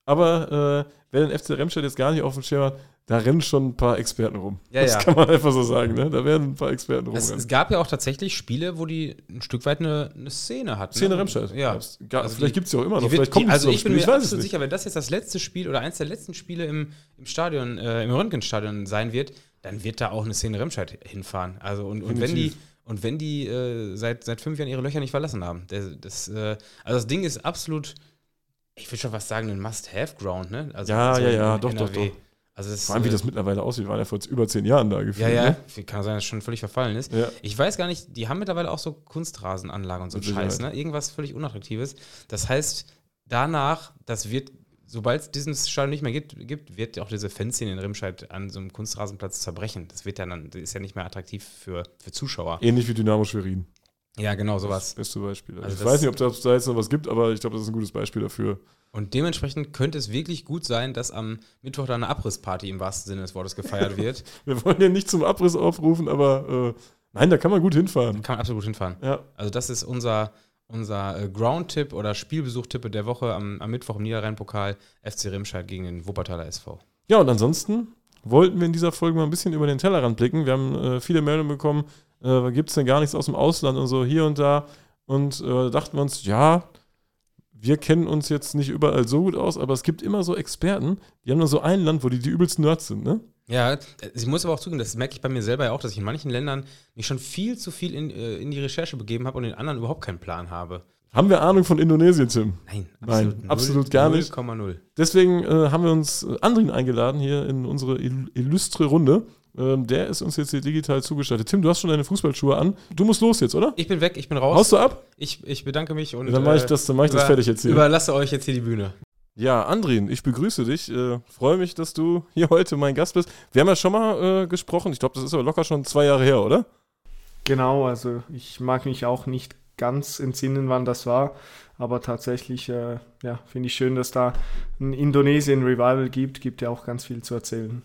[SPEAKER 2] Aber äh, wer den FC Remscheid jetzt gar nicht auf dem Schirm hat, da rennen schon ein paar Experten rum.
[SPEAKER 1] Ja,
[SPEAKER 2] das
[SPEAKER 1] ja.
[SPEAKER 2] kann man einfach so sagen. Ne? Da werden ein paar Experten
[SPEAKER 1] es, es, gab ja auch tatsächlich Spiele, wo die ein Stück weit eine, eine Szene hatten.
[SPEAKER 2] Szene ne? Remscheid.
[SPEAKER 1] Ja.
[SPEAKER 2] also vielleicht gibt es ja auch immer noch.
[SPEAKER 1] Wird,
[SPEAKER 2] vielleicht kommt
[SPEAKER 1] die, also ich
[SPEAKER 2] Spiel.
[SPEAKER 1] bin mir
[SPEAKER 2] ich
[SPEAKER 1] absolut sicher, wenn das jetzt das letzte Spiel oder eins der letzten Spiele im, im Stadion, äh, im Röntgenstadion sein wird, dann wird da auch eine Szene Remscheid hinfahren. Also und, und wenn die und wenn die äh, seit, seit fünf Jahren ihre Löcher nicht verlassen haben. Das, das äh, also das Ding ist absolut ich würde schon fast sagen, ein Must-Have-Ground, ne?
[SPEAKER 2] Also ja,
[SPEAKER 1] so
[SPEAKER 2] ja, ja, doch, doch, doch.
[SPEAKER 1] Also
[SPEAKER 2] Vor allem, wie das mittlerweile aussieht. Wir waren ja vor über zehn Jahren da gefühlt.
[SPEAKER 1] Ja, ja.
[SPEAKER 2] Ne?
[SPEAKER 1] Kann sein, dass es schon völlig verfallen ist.
[SPEAKER 2] Ja.
[SPEAKER 1] Ich weiß gar nicht, die haben mittlerweile auch so Kunstrasenanlagen und so Scheiß, ne? Irgendwas völlig Unattraktives. Das heißt, danach, das wird, sobald es diesen Stadion nicht mehr gibt, gibt, wird auch diese Fanszene in Rimscheid an so einem Kunstrasenplatz zerbrechen. Das wird ja dann, das ist ja nicht mehr attraktiv für, für Zuschauer.
[SPEAKER 2] Ähnlich wie Dynamo Schwerin.
[SPEAKER 1] Ja, genau, sowas.
[SPEAKER 2] Das beste Beispiel. Also ich weiß nicht, ob es da jetzt noch was gibt, aber ich glaube, das ist ein gutes Beispiel dafür.
[SPEAKER 1] Und dementsprechend könnte es wirklich gut sein, dass am Mittwoch da eine Abrissparty im wahrsten Sinne des Wortes gefeiert [laughs] wird.
[SPEAKER 2] Wir wollen ja nicht zum Abriss aufrufen, aber äh, nein, da kann man gut hinfahren.
[SPEAKER 1] Kann man absolut gut hinfahren.
[SPEAKER 2] Ja.
[SPEAKER 1] Also das ist unser, unser äh, Ground-Tipp oder Spielbesuch-Tipp der Woche am, am Mittwoch im Niederrhein-Pokal FC Remscheid gegen den Wuppertaler SV.
[SPEAKER 2] Ja, und ansonsten wollten wir in dieser Folge mal ein bisschen über den Tellerrand blicken. Wir haben äh, viele Meldungen bekommen, äh, gibt es denn gar nichts aus dem Ausland und so hier und da. Und äh, dachten wir uns, ja, wir kennen uns jetzt nicht überall so gut aus, aber es gibt immer so Experten, die haben dann so ein Land, wo die die übelsten Nerds sind, ne?
[SPEAKER 1] Ja, ich muss aber auch zugeben, das merke ich bei mir selber ja auch, dass ich in manchen Ländern mich schon viel zu viel in, äh, in die Recherche begeben habe und in anderen überhaupt keinen Plan habe.
[SPEAKER 2] Haben wir Ahnung von Indonesien, Tim?
[SPEAKER 1] Nein,
[SPEAKER 2] absolut, Nein, 0, absolut gar 0, nicht.
[SPEAKER 1] 0,0.
[SPEAKER 2] Deswegen äh, haben wir uns äh, Andrin eingeladen hier in unsere illustre Runde. Ähm, der ist uns jetzt hier digital zugestattet. Tim, du hast schon deine Fußballschuhe an. Du musst los jetzt, oder?
[SPEAKER 1] Ich bin weg, ich bin raus.
[SPEAKER 2] Haust du ab?
[SPEAKER 1] Ich, ich bedanke mich und. Ja,
[SPEAKER 2] dann mache ich das, dann mach ich über, das fertig jetzt hier.
[SPEAKER 1] Überlasse euch jetzt hier die Bühne.
[SPEAKER 2] Ja, Andrin, ich begrüße dich. Äh, Freue mich, dass du hier heute mein Gast bist. Wir haben ja schon mal äh, gesprochen. Ich glaube, das ist aber locker schon zwei Jahre her, oder?
[SPEAKER 3] Genau, also ich mag mich auch nicht ganz entsinnen, wann das war. Aber tatsächlich, äh, ja, finde ich schön, dass da ein Indonesien Revival gibt. Gibt ja auch ganz viel zu erzählen.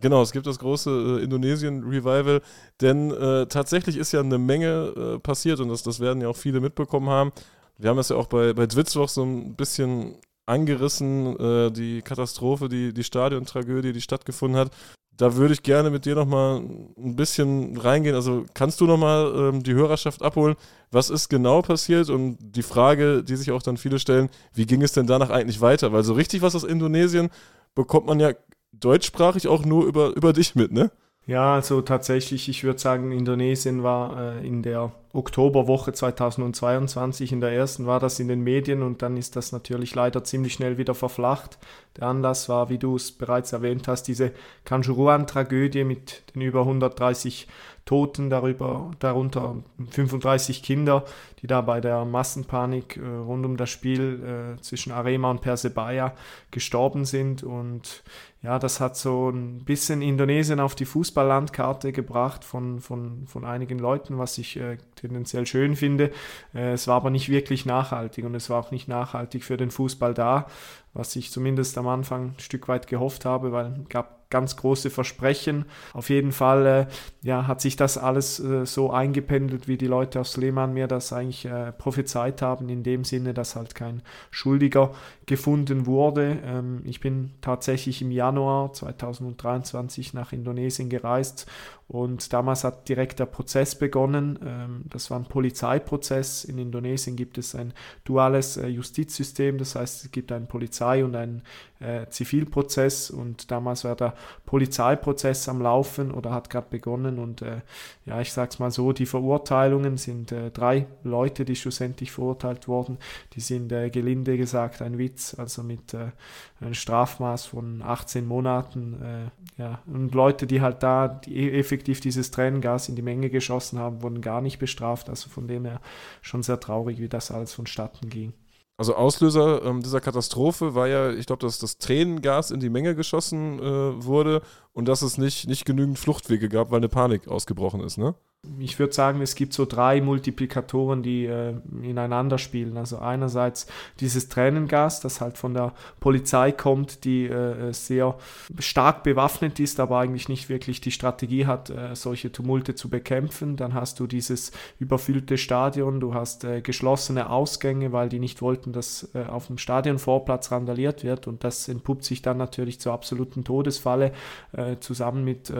[SPEAKER 2] Genau, es gibt das große äh, Indonesien-Revival, denn äh, tatsächlich ist ja eine Menge äh, passiert und das, das werden ja auch viele mitbekommen haben. Wir haben das ja auch bei, bei Zwitzwoch so ein bisschen angerissen, äh, die Katastrophe, die, die Stadiontragödie, die stattgefunden hat. Da würde ich gerne mit dir nochmal ein bisschen reingehen. Also kannst du nochmal ähm, die Hörerschaft abholen? Was ist genau passiert? Und die Frage, die sich auch dann viele stellen, wie ging es denn danach eigentlich weiter? Weil so richtig was aus Indonesien bekommt man ja deutschsprachig auch nur über, über dich mit, ne?
[SPEAKER 3] Ja, also tatsächlich, ich würde sagen, Indonesien war äh, in der Oktoberwoche 2022, in der ersten war das in den Medien und dann ist das natürlich leider ziemlich schnell wieder verflacht. Der Anlass war, wie du es bereits erwähnt hast, diese Kanjuruan-Tragödie mit den über 130 Toten, darüber, darunter 35 Kinder, die da bei der Massenpanik äh, rund um das Spiel äh, zwischen Arema und Persebaya gestorben sind. Und ja, das hat so ein bisschen Indonesien auf die Fußballlandkarte gebracht von, von, von einigen Leuten, was ich äh, tendenziell schön finde. Äh, es war aber nicht wirklich nachhaltig und es war auch nicht nachhaltig für den Fußball da, was ich zumindest am Anfang ein Stück weit gehofft habe, weil es gab ganz große Versprechen. Auf jeden Fall äh, ja, hat sich das alles äh, so eingependelt, wie die Leute aus Lehmann mir das eigentlich äh, prophezeit haben, in dem Sinne, dass halt kein Schuldiger gefunden wurde. Ähm, ich bin tatsächlich im Januar 2023 nach Indonesien gereist und damals hat direkt der Prozess begonnen. Ähm, das war ein Polizeiprozess. In Indonesien gibt es ein duales äh, Justizsystem, das heißt, es gibt einen Polizei- und einen äh, Zivilprozess. Und damals war der Polizeiprozess am Laufen oder hat gerade begonnen. Und äh, ja, ich sag's mal so: die Verurteilungen sind drei Leute, die schlussendlich verurteilt wurden. Die sind gelinde gesagt ein Witz, also mit einem Strafmaß von 18 Monaten. ja, und Leute, die halt da die effektiv effektiv dieses Tränengas in die Menge geschossen haben, wurden gar nicht bestraft. Also von dem her schon sehr traurig, wie das alles vonstatten ging.
[SPEAKER 2] Also Auslöser ähm, dieser Katastrophe war ja, ich glaube, dass das Tränengas in die Menge geschossen äh, wurde und dass es nicht, nicht genügend Fluchtwege gab, weil eine Panik ausgebrochen ist, ne?
[SPEAKER 3] ich würde sagen, es gibt so drei Multiplikatoren, die äh, ineinander spielen. Also einerseits dieses Tränengas, das halt von der Polizei kommt, die äh, sehr stark bewaffnet ist, aber eigentlich nicht wirklich die Strategie hat, äh, solche Tumulte zu bekämpfen. Dann hast du dieses überfüllte Stadion, du hast äh, geschlossene Ausgänge, weil die nicht wollten, dass äh, auf dem Stadionvorplatz randaliert wird und das entpuppt sich dann natürlich zur absoluten Todesfalle äh, zusammen mit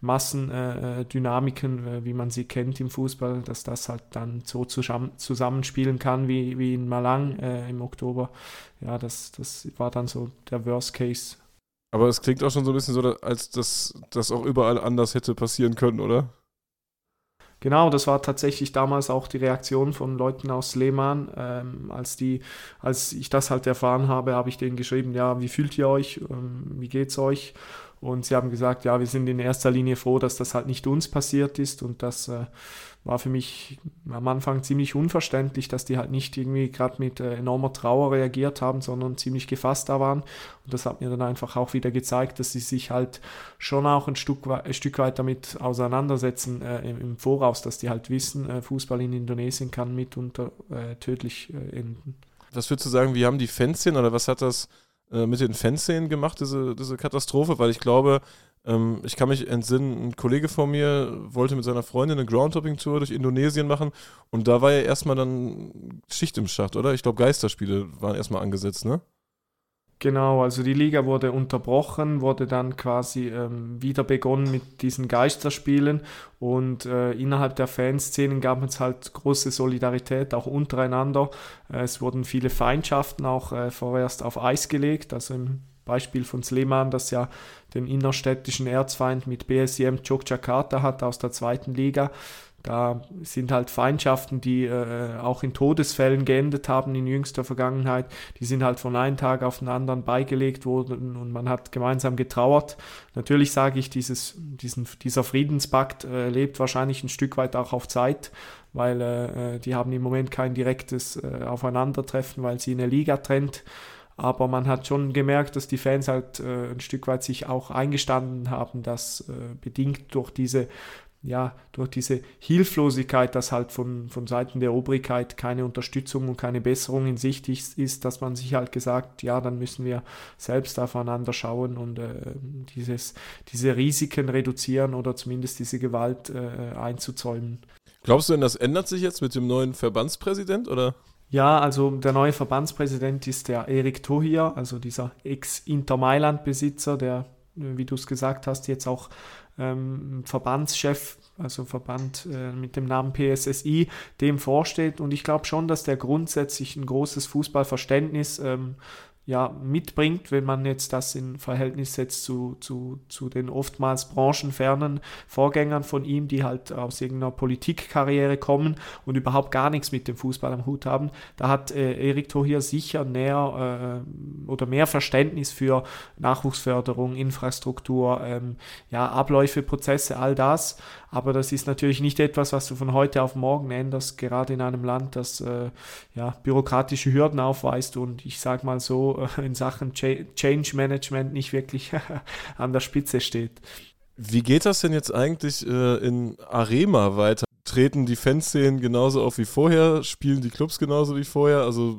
[SPEAKER 3] Massendynamiken, wie wie man sie kennt im Fußball, dass das halt dann so zusammenspielen kann wie, wie in Malang äh, im Oktober. Ja, das, das war dann so der Worst Case.
[SPEAKER 2] Aber es klingt auch schon so ein bisschen so, als dass das auch überall anders hätte passieren können, oder?
[SPEAKER 3] Genau, das war tatsächlich damals auch die Reaktion von Leuten aus Lehmann. Ähm, als, die, als ich das halt erfahren habe, habe ich denen geschrieben, ja, wie fühlt ihr euch, ähm, wie geht's euch? Und sie haben gesagt, ja, wir sind in erster Linie froh, dass das halt nicht uns passiert ist. Und das äh, war für mich am Anfang ziemlich unverständlich, dass die halt nicht irgendwie gerade mit äh, enormer Trauer reagiert haben, sondern ziemlich gefasst da waren. Und das hat mir dann einfach auch wieder gezeigt, dass sie sich halt schon auch ein Stück, ein Stück weit damit auseinandersetzen äh, im, im, Voraus, dass die halt wissen, äh, Fußball in Indonesien kann mitunter äh, tödlich äh, enden.
[SPEAKER 2] Was würdest du sagen, wie haben die Fanszenen oder was hat das äh, mit den Fanszenen gemacht, diese, diese Katastrophe, weil ich glaube, ähm, ich kann mich entsinnen, ein Kollege von mir wollte mit seiner Freundin eine Groundtopping-Tour durch Indonesien machen und da war ja erstmal dann Schicht im Schacht, oder? Ich glaube, Geisterspiele waren erstmal angesetzt, ne?
[SPEAKER 3] Genau, also die Liga wurde unterbrochen, wurde dann quasi ähm, wieder begonnen mit diesen Geisterspielen und äh, innerhalb der Fanszenen gab es halt große Solidarität, auch untereinander. Äh, es wurden viele Feindschaften auch äh, vorerst auf Eis gelegt, also im Beispiel von Sleman, das ja den innerstädtischen Erzfeind mit BSM Yogyakarta hat aus der zweiten Liga. Da sind halt Feindschaften, die äh, auch in Todesfällen geendet haben in jüngster Vergangenheit. Die sind halt von einem Tag auf den anderen beigelegt worden und man hat gemeinsam getrauert. Natürlich sage ich, dieses, diesen, dieser Friedenspakt äh, lebt wahrscheinlich ein Stück weit auch auf Zeit, weil äh, die haben im Moment kein direktes äh, Aufeinandertreffen, weil sie eine Liga trennt. Aber man hat schon gemerkt, dass die Fans halt äh, ein Stück weit sich auch eingestanden haben, dass äh, bedingt durch diese ja, durch diese Hilflosigkeit, dass halt von, von Seiten der Obrigkeit keine Unterstützung und keine Besserung in Sicht ist, ist, dass man sich halt gesagt, ja, dann müssen wir selbst aufeinander schauen und äh, dieses, diese Risiken reduzieren oder zumindest diese Gewalt äh, einzuzäumen.
[SPEAKER 2] Glaubst du denn, das ändert sich jetzt mit dem neuen Verbandspräsident oder?
[SPEAKER 3] Ja, also der neue Verbandspräsident ist der Erik Tohir, also dieser Ex-Inter Mailand-Besitzer, der, wie du es gesagt hast, jetzt auch ähm, Verbandschef, also Verband äh, mit dem Namen PSSI, dem vorsteht. Und ich glaube schon, dass der grundsätzlich ein großes Fußballverständnis ähm, ja, mitbringt, wenn man jetzt das in Verhältnis setzt zu, zu, zu den oftmals branchenfernen Vorgängern von ihm, die halt aus irgendeiner Politikkarriere kommen und überhaupt gar nichts mit dem Fußball am Hut haben. Da hat äh, Erik Tohier sicher näher äh, oder mehr Verständnis für Nachwuchsförderung, Infrastruktur, ähm, ja, Abläufe, Prozesse, all das. Aber das ist natürlich nicht etwas, was du von heute auf morgen änderst, gerade in einem Land, das äh, ja, bürokratische Hürden aufweist und ich sage mal so äh, in Sachen Change Management nicht wirklich [laughs] an der Spitze steht.
[SPEAKER 2] Wie geht das denn jetzt eigentlich äh, in Arema weiter? Treten die Fanszenen genauso auf wie vorher? Spielen die Clubs genauso wie vorher? Also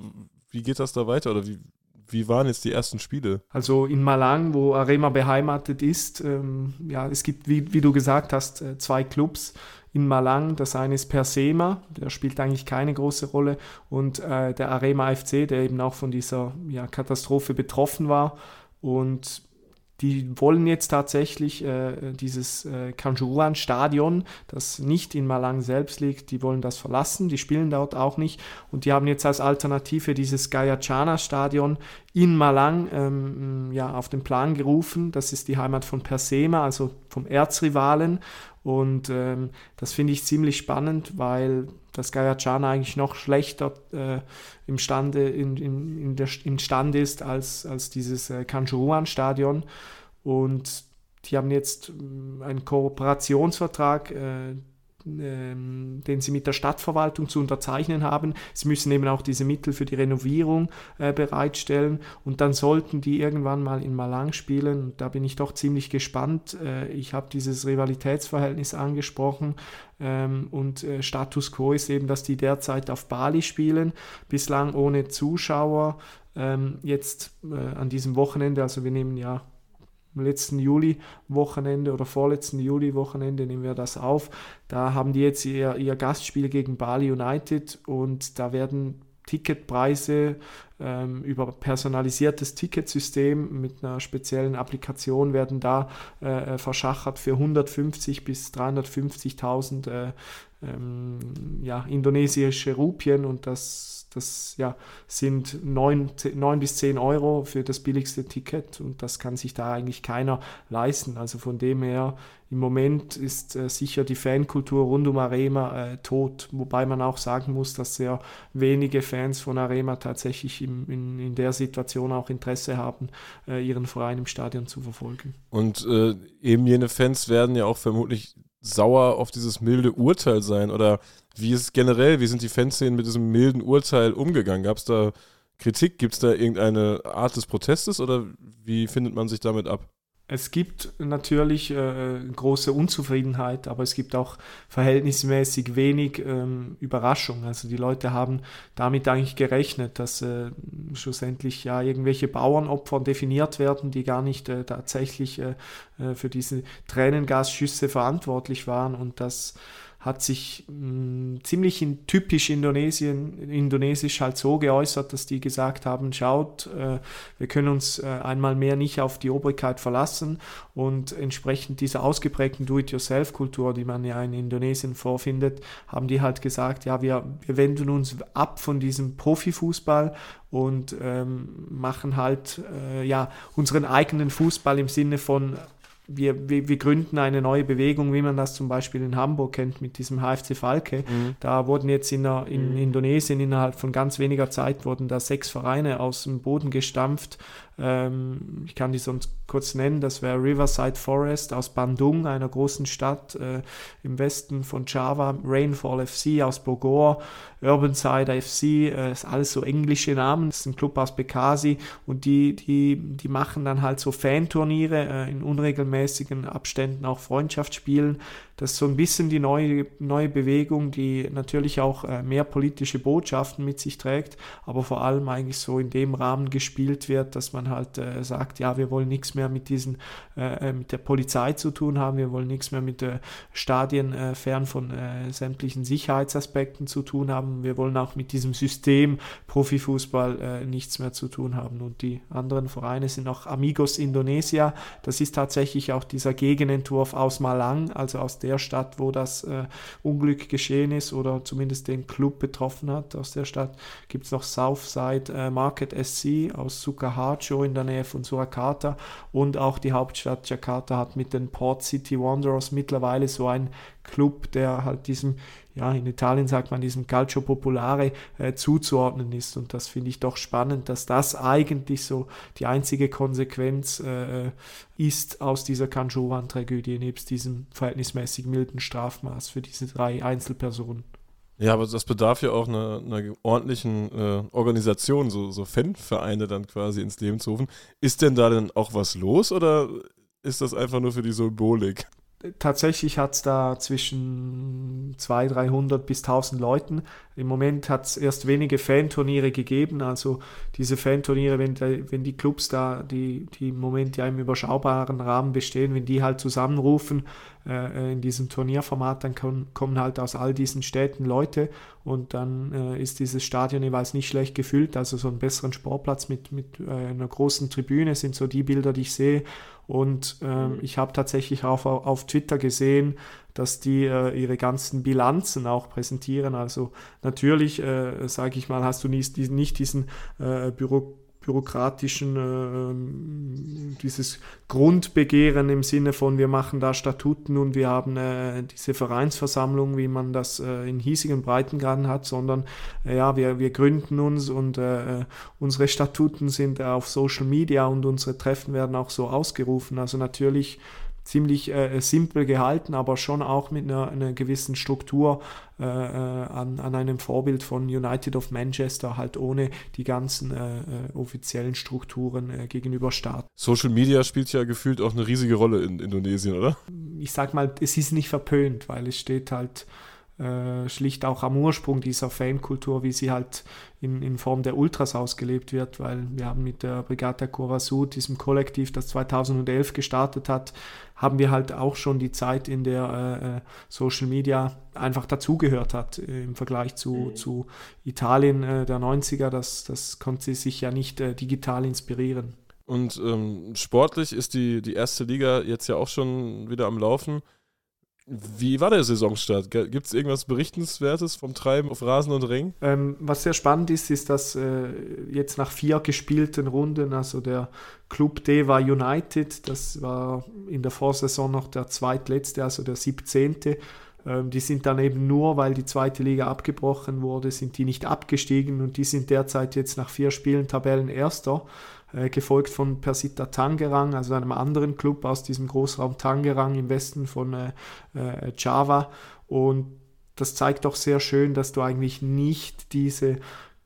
[SPEAKER 2] wie geht das da weiter oder wie, wie waren jetzt die ersten Spiele?
[SPEAKER 3] Also in Malang, wo Arema beheimatet ist, ähm, ja, es gibt, wie, wie du gesagt hast, äh, zwei Clubs in Malang. Das eine ist Persema, der spielt eigentlich keine große Rolle, und äh, der Arema FC, der eben auch von dieser ja, Katastrophe betroffen war. Und die wollen jetzt tatsächlich äh, dieses äh, Kanjuruan-Stadion, das nicht in Malang selbst liegt, die wollen das verlassen, die spielen dort auch nicht und die haben jetzt als Alternative dieses Gayachana-Stadion in Malang ähm, ja, auf den Plan gerufen. Das ist die Heimat von Persema, also vom Erzrivalen und ähm, das finde ich ziemlich spannend, weil das Gayachana eigentlich noch schlechter äh, imstande, in, in, in der, imstande ist als, als dieses äh, Kanjuruan-Stadion. Und die haben jetzt äh, einen Kooperationsvertrag, äh, ähm, den sie mit der Stadtverwaltung zu unterzeichnen haben. Sie müssen eben auch diese Mittel für die Renovierung äh, bereitstellen und dann sollten die irgendwann mal in Malang spielen. Da bin ich doch ziemlich gespannt. Äh, ich habe dieses Rivalitätsverhältnis angesprochen ähm, und äh, Status quo ist eben, dass die derzeit auf Bali spielen, bislang ohne Zuschauer. Ähm, jetzt an diesem Wochenende, also wir nehmen ja letzten Juli-Wochenende oder vorletzten Juli-Wochenende nehmen wir das auf. Da haben die jetzt ihr, ihr Gastspiel gegen Bali United und da werden Ticketpreise ähm, über personalisiertes Ticketsystem mit einer speziellen Applikation werden da äh, äh verschachert für 150 bis 350.000 äh, ähm, ja, indonesische Rupien und das das ja, sind 9, 9 bis 10 Euro für das billigste Ticket und das kann sich da eigentlich keiner leisten. Also von dem her, im Moment ist äh, sicher die Fankultur rund um Arema äh, tot, wobei man auch sagen muss, dass sehr wenige Fans von Arema tatsächlich im, in, in der Situation auch Interesse haben, äh, ihren Verein im Stadion zu verfolgen.
[SPEAKER 2] Und äh, eben jene Fans werden ja auch vermutlich sauer auf dieses milde Urteil sein? Oder wie ist es generell, wie sind die Fanszenen mit diesem milden Urteil umgegangen? Gab es da Kritik? Gibt es da irgendeine Art des Protestes oder wie findet man sich damit ab?
[SPEAKER 3] es gibt natürlich äh, große Unzufriedenheit, aber es gibt auch verhältnismäßig wenig ähm, Überraschung. Also die Leute haben damit eigentlich gerechnet, dass äh, schlussendlich ja irgendwelche Bauernopfer definiert werden, die gar nicht äh, tatsächlich äh, äh, für diese Tränengasschüsse verantwortlich waren und dass hat sich mh, mm, ziemlich in, typisch Indonesien, indonesisch halt so geäußert, dass die gesagt haben, schaut, äh, wir können uns äh, einmal mehr nicht auf die Obrigkeit verlassen und entsprechend dieser ausgeprägten Do-it-yourself-Kultur, die man ja in Indonesien vorfindet, haben die halt gesagt, ja, wir, wir wenden uns ab von diesem Profifußball und ähm, machen halt äh, ja unseren eigenen Fußball im Sinne von wir, wir, wir, gründen eine neue Bewegung, wie man das zum Beispiel in Hamburg kennt mit diesem HFC Falke. Mhm. Da wurden jetzt in, der, in mhm. Indonesien innerhalb von ganz weniger Zeit wurden da sechs Vereine aus dem Boden gestampft Ähm, ich kann die sonst kurz nennen. Das wäre Riverside Forest aus Bandung, einer großen Stadt äh, im Westen von Java. Rainfall FC aus Bogor, Urbanside FC, äh, ist alles so englische Namen. Das ist ein Club aus Bekasi und die, die, die machen dann halt so Fanturniere äh, in unregelmäßigen Abständen, auch Freundschaftsspielen. Das ist so ein bisschen die neue, neue Bewegung, die natürlich auch äh, mehr politische Botschaften mit sich trägt, aber vor allem eigentlich so in dem Rahmen gespielt wird, dass man halt äh, sagt, ja, wir wollen nichts mehr mit diesen, äh, äh mit der Polizei zu tun haben, wir wollen nichts mehr mit äh, Stadien fern von sämtlichen Sicherheitsaspekten zu tun haben, wir wollen auch mit diesem System Profifußball nichts mehr zu tun haben. Und die anderen Vereine sind auch Amigos Indonesia, das ist tatsächlich auch dieser Gegenentwurf aus Malang, also aus der Stadt, wo das äh, Unglück geschehen ist oder zumindest den Club betroffen hat. Aus der Stadt gibt es noch Southside äh, Market SC aus Sukarharjo in der Nähe von Surakarta und auch die Hauptstadt Jakarta hat mit den Port City Wanderers mittlerweile so ein Club, der halt diesem, ja, in Italien sagt man diesem Calcio Popolare äh, zuzuordnen ist. Und das finde ich doch spannend, dass das eigentlich so die einzige Konsequenz äh, ist aus dieser Canjovan-Tragödie, nebst diesem verhältnismäßig milden Strafmaß für diese drei Einzelpersonen.
[SPEAKER 2] Ja, aber das bedarf ja auch einer, einer ordentlichen äh, Organisation, so, so Fanvereine dann quasi ins Leben zu rufen. Ist denn da denn auch was los oder ist das einfach nur für die Symbolik?
[SPEAKER 3] Tatsächlich hat es da zwischen 200, 300 bis 1000 Leuten. Im Moment hat es erst wenige Fanturniere gegeben. Also diese Fanturniere, wenn, wenn die Clubs da, die, die im Moment ja im überschaubaren Rahmen bestehen, wenn die halt zusammenrufen äh, in diesem Turnierformat, dann kommen, kommen halt aus all diesen Städten Leute und dann äh, ist dieses Stadion jeweils nicht schlecht gefüllt. Also so einen besseren Sportplatz mit, mit äh, einer großen Tribüne sind so die Bilder, die ich sehe. Und ähm, mhm. ich habe tatsächlich auch auf Twitter gesehen, dass die äh, ihre ganzen Bilanzen auch präsentieren. Also natürlich, äh, sage ich mal, hast du nicht, nicht diesen äh, Büro bürokratischen, äh, dieses Grundbegehren im Sinne von, wir machen da Statuten und wir haben äh, diese Vereinsversammlung, wie man das äh, in hiesigen Breitengraden hat, sondern äh, ja, wir, wir gründen uns und äh, unsere Statuten sind auf Social Media und unsere Treffen werden auch so ausgerufen. Also natürlich ziemlich äh, simpel gehalten, aber schon auch mit einer, einer gewissen Struktur äh, äh, an, an einem Vorbild von United of Manchester, halt ohne die ganzen äh, äh offiziellen Strukturen äh, gegenüber Staat.
[SPEAKER 2] Social Media spielt ja gefühlt auch eine riesige Rolle in Indonesien, oder?
[SPEAKER 3] Ich sag mal, es ist nicht verpönt, weil es steht halt äh, schlicht auch am Ursprung dieser Fankultur, wie sie halt in, in Form der Ultras ausgelebt wird, weil wir haben mit der Brigata Cora Sud, diesem Kollektiv, das 2011 gestartet hat, haben wir halt auch schon die Zeit, in der äh, äh Social Media einfach dazugehört hat äh, im Vergleich zu, mhm. zu Italien äh, der 90er. Das, das konnte sich ja nicht äh, digital inspirieren.
[SPEAKER 2] Und ähm, sportlich ist die, die erste Liga jetzt ja auch schon wieder am Laufen. Wie war der Saisonstart? Gibt es irgendwas Berichtenswertes vom Treiben auf Rasen und Ring?
[SPEAKER 3] Ähm, was sehr spannend ist, ist, dass äh, jetzt nach vier gespielten Runden, also der Club D war United, das war in der Vorsaison noch der zweitletzte, also der 17. Ähm, die sind dann eben nur, weil die zweite Liga abgebrochen wurde, sind die nicht abgestiegen und die sind derzeit jetzt nach vier Spielen Tabellenerster. Äh, gefolgt von Persita Tangerang, also einem anderen Club aus diesem Großraum Tangerang im Westen von äh, äh, Java. Und das zeigt doch sehr schön, dass du eigentlich nicht diese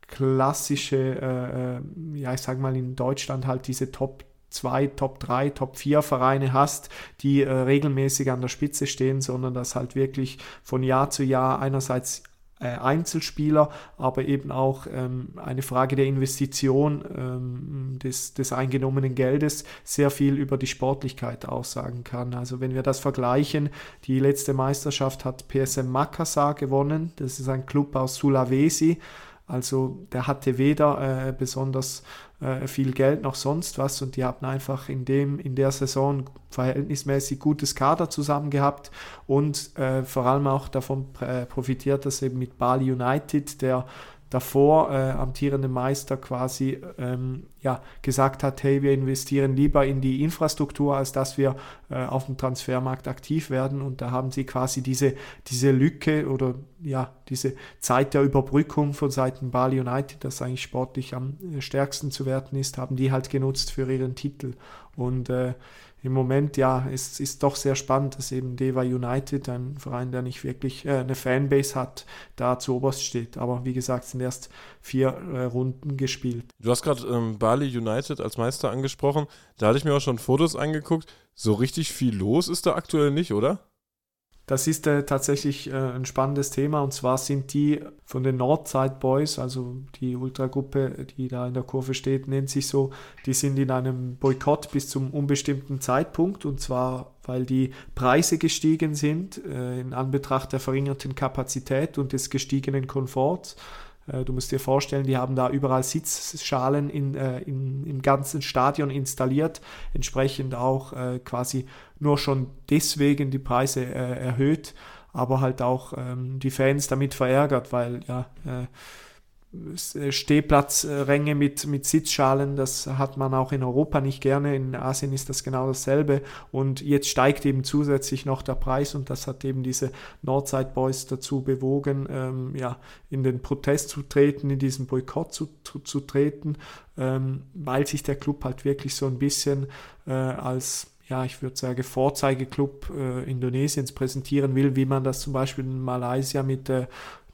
[SPEAKER 3] klassische, äh, ja, ich sag mal in Deutschland halt diese Top zwei, Top 3, Top 4 Vereine hast, die äh, regelmäßig an der Spitze stehen, sondern dass halt wirklich von Jahr zu Jahr einerseits Einzelspieler, aber eben auch ähm, eine Frage der Investition ähm, des, des eingenommenen Geldes sehr viel über die Sportlichkeit aussagen kann. Also wenn wir das vergleichen, die letzte Meisterschaft hat PSM Makassar gewonnen, das ist ein Club aus Sulawesi, also der hatte weder äh, besonders äh, viel Geld noch sonst was und die haben einfach in, dem, in der Saison verhältnismäßig gutes Kader zusammen gehabt und äh, vor allem auch davon äh, profitiert, dass eben mit Bali United, der davor äh, amtierende Meister quasi ähm, ja, gesagt hat, hey, wir investieren lieber in die Infrastruktur, als dass wir äh, auf dem Transfermarkt aktiv werden. Und da haben sie quasi diese, diese Lücke oder ja, diese Zeit der Überbrückung von Seiten Bali United, das eigentlich sportlich am äh, stärksten zu werten ist, haben die halt genutzt für ihren Titel. Und äh, im Moment, ja, es ist doch sehr spannend, dass eben Deva United, ein Verein, der nicht wirklich äh, eine Fanbase hat, da zu oberst steht. Aber wie gesagt, sind erst vier äh, Runden gespielt.
[SPEAKER 2] Du hast gerade ähm, Bali United als Meister angesprochen. Da hatte ich mir auch schon Fotos angeguckt. So richtig viel los ist da aktuell nicht, oder?
[SPEAKER 3] Das ist äh, tatsächlich äh, ein spannendes Thema und zwar sind die von den Northside Boys, also die Ultragruppe, die da in der Kurve steht, nennt sich so, die sind in einem Boykott bis zum unbestimmten Zeitpunkt und zwar weil die Preise gestiegen sind äh, in Anbetracht der verringerten Kapazität und des gestiegenen Komforts. Äh, du musst dir vorstellen, die haben da überall Sitzschalen in, äh, in, im ganzen Stadion installiert, entsprechend auch äh, quasi nur schon deswegen die Preise äh, erhöht, aber halt auch ähm, die Fans damit verärgert, weil ja äh, Stehplatzränge mit, mit Sitzschalen, das hat man auch in Europa nicht gerne. In Asien ist das genau dasselbe. Und jetzt steigt eben zusätzlich noch der Preis und das hat eben diese Northside Boys dazu bewogen, ähm, ja, in den Protest zu treten, in diesen Boykott zu, zu, zu treten, ähm, weil sich der Club halt wirklich so ein bisschen äh, als ja, ich würde sagen, Vorzeigeklub äh, Indonesiens präsentieren will, wie man das zum Beispiel in Malaysia mit der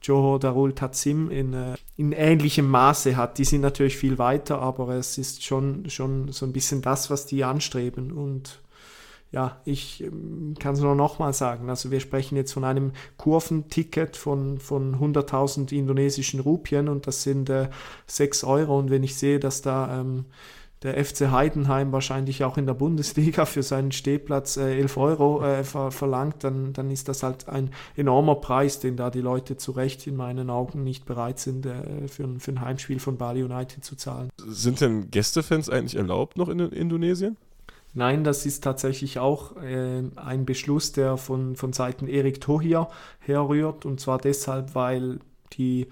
[SPEAKER 3] Johor Darul Tatsim in, äh, in ähnlichem Maße hat. Die sind natürlich viel weiter, aber es ist schon, schon so ein bisschen das, was die anstreben. Und ja, ich ähm, kann es nur nochmal sagen. Also wir sprechen jetzt von einem Kurventicket von, von 100.000 indonesischen Rupien und das sind äh, 6 Euro. Und wenn ich sehe, dass da ähm, der FC Heidenheim wahrscheinlich auch in der Bundesliga für seinen Stehplatz äh, 11 Euro äh, ver verlangt, dann, dann ist das halt ein enormer Preis, den da die Leute zu Recht in meinen Augen nicht bereit sind, äh, für, ein, für ein Heimspiel von Bali United zu zahlen.
[SPEAKER 2] Sind denn Gästefans eigentlich erlaubt noch in Indonesien?
[SPEAKER 3] Nein, das ist tatsächlich auch äh, ein Beschluss, der von, von Seiten Erik Tohir herrührt. Und zwar deshalb, weil die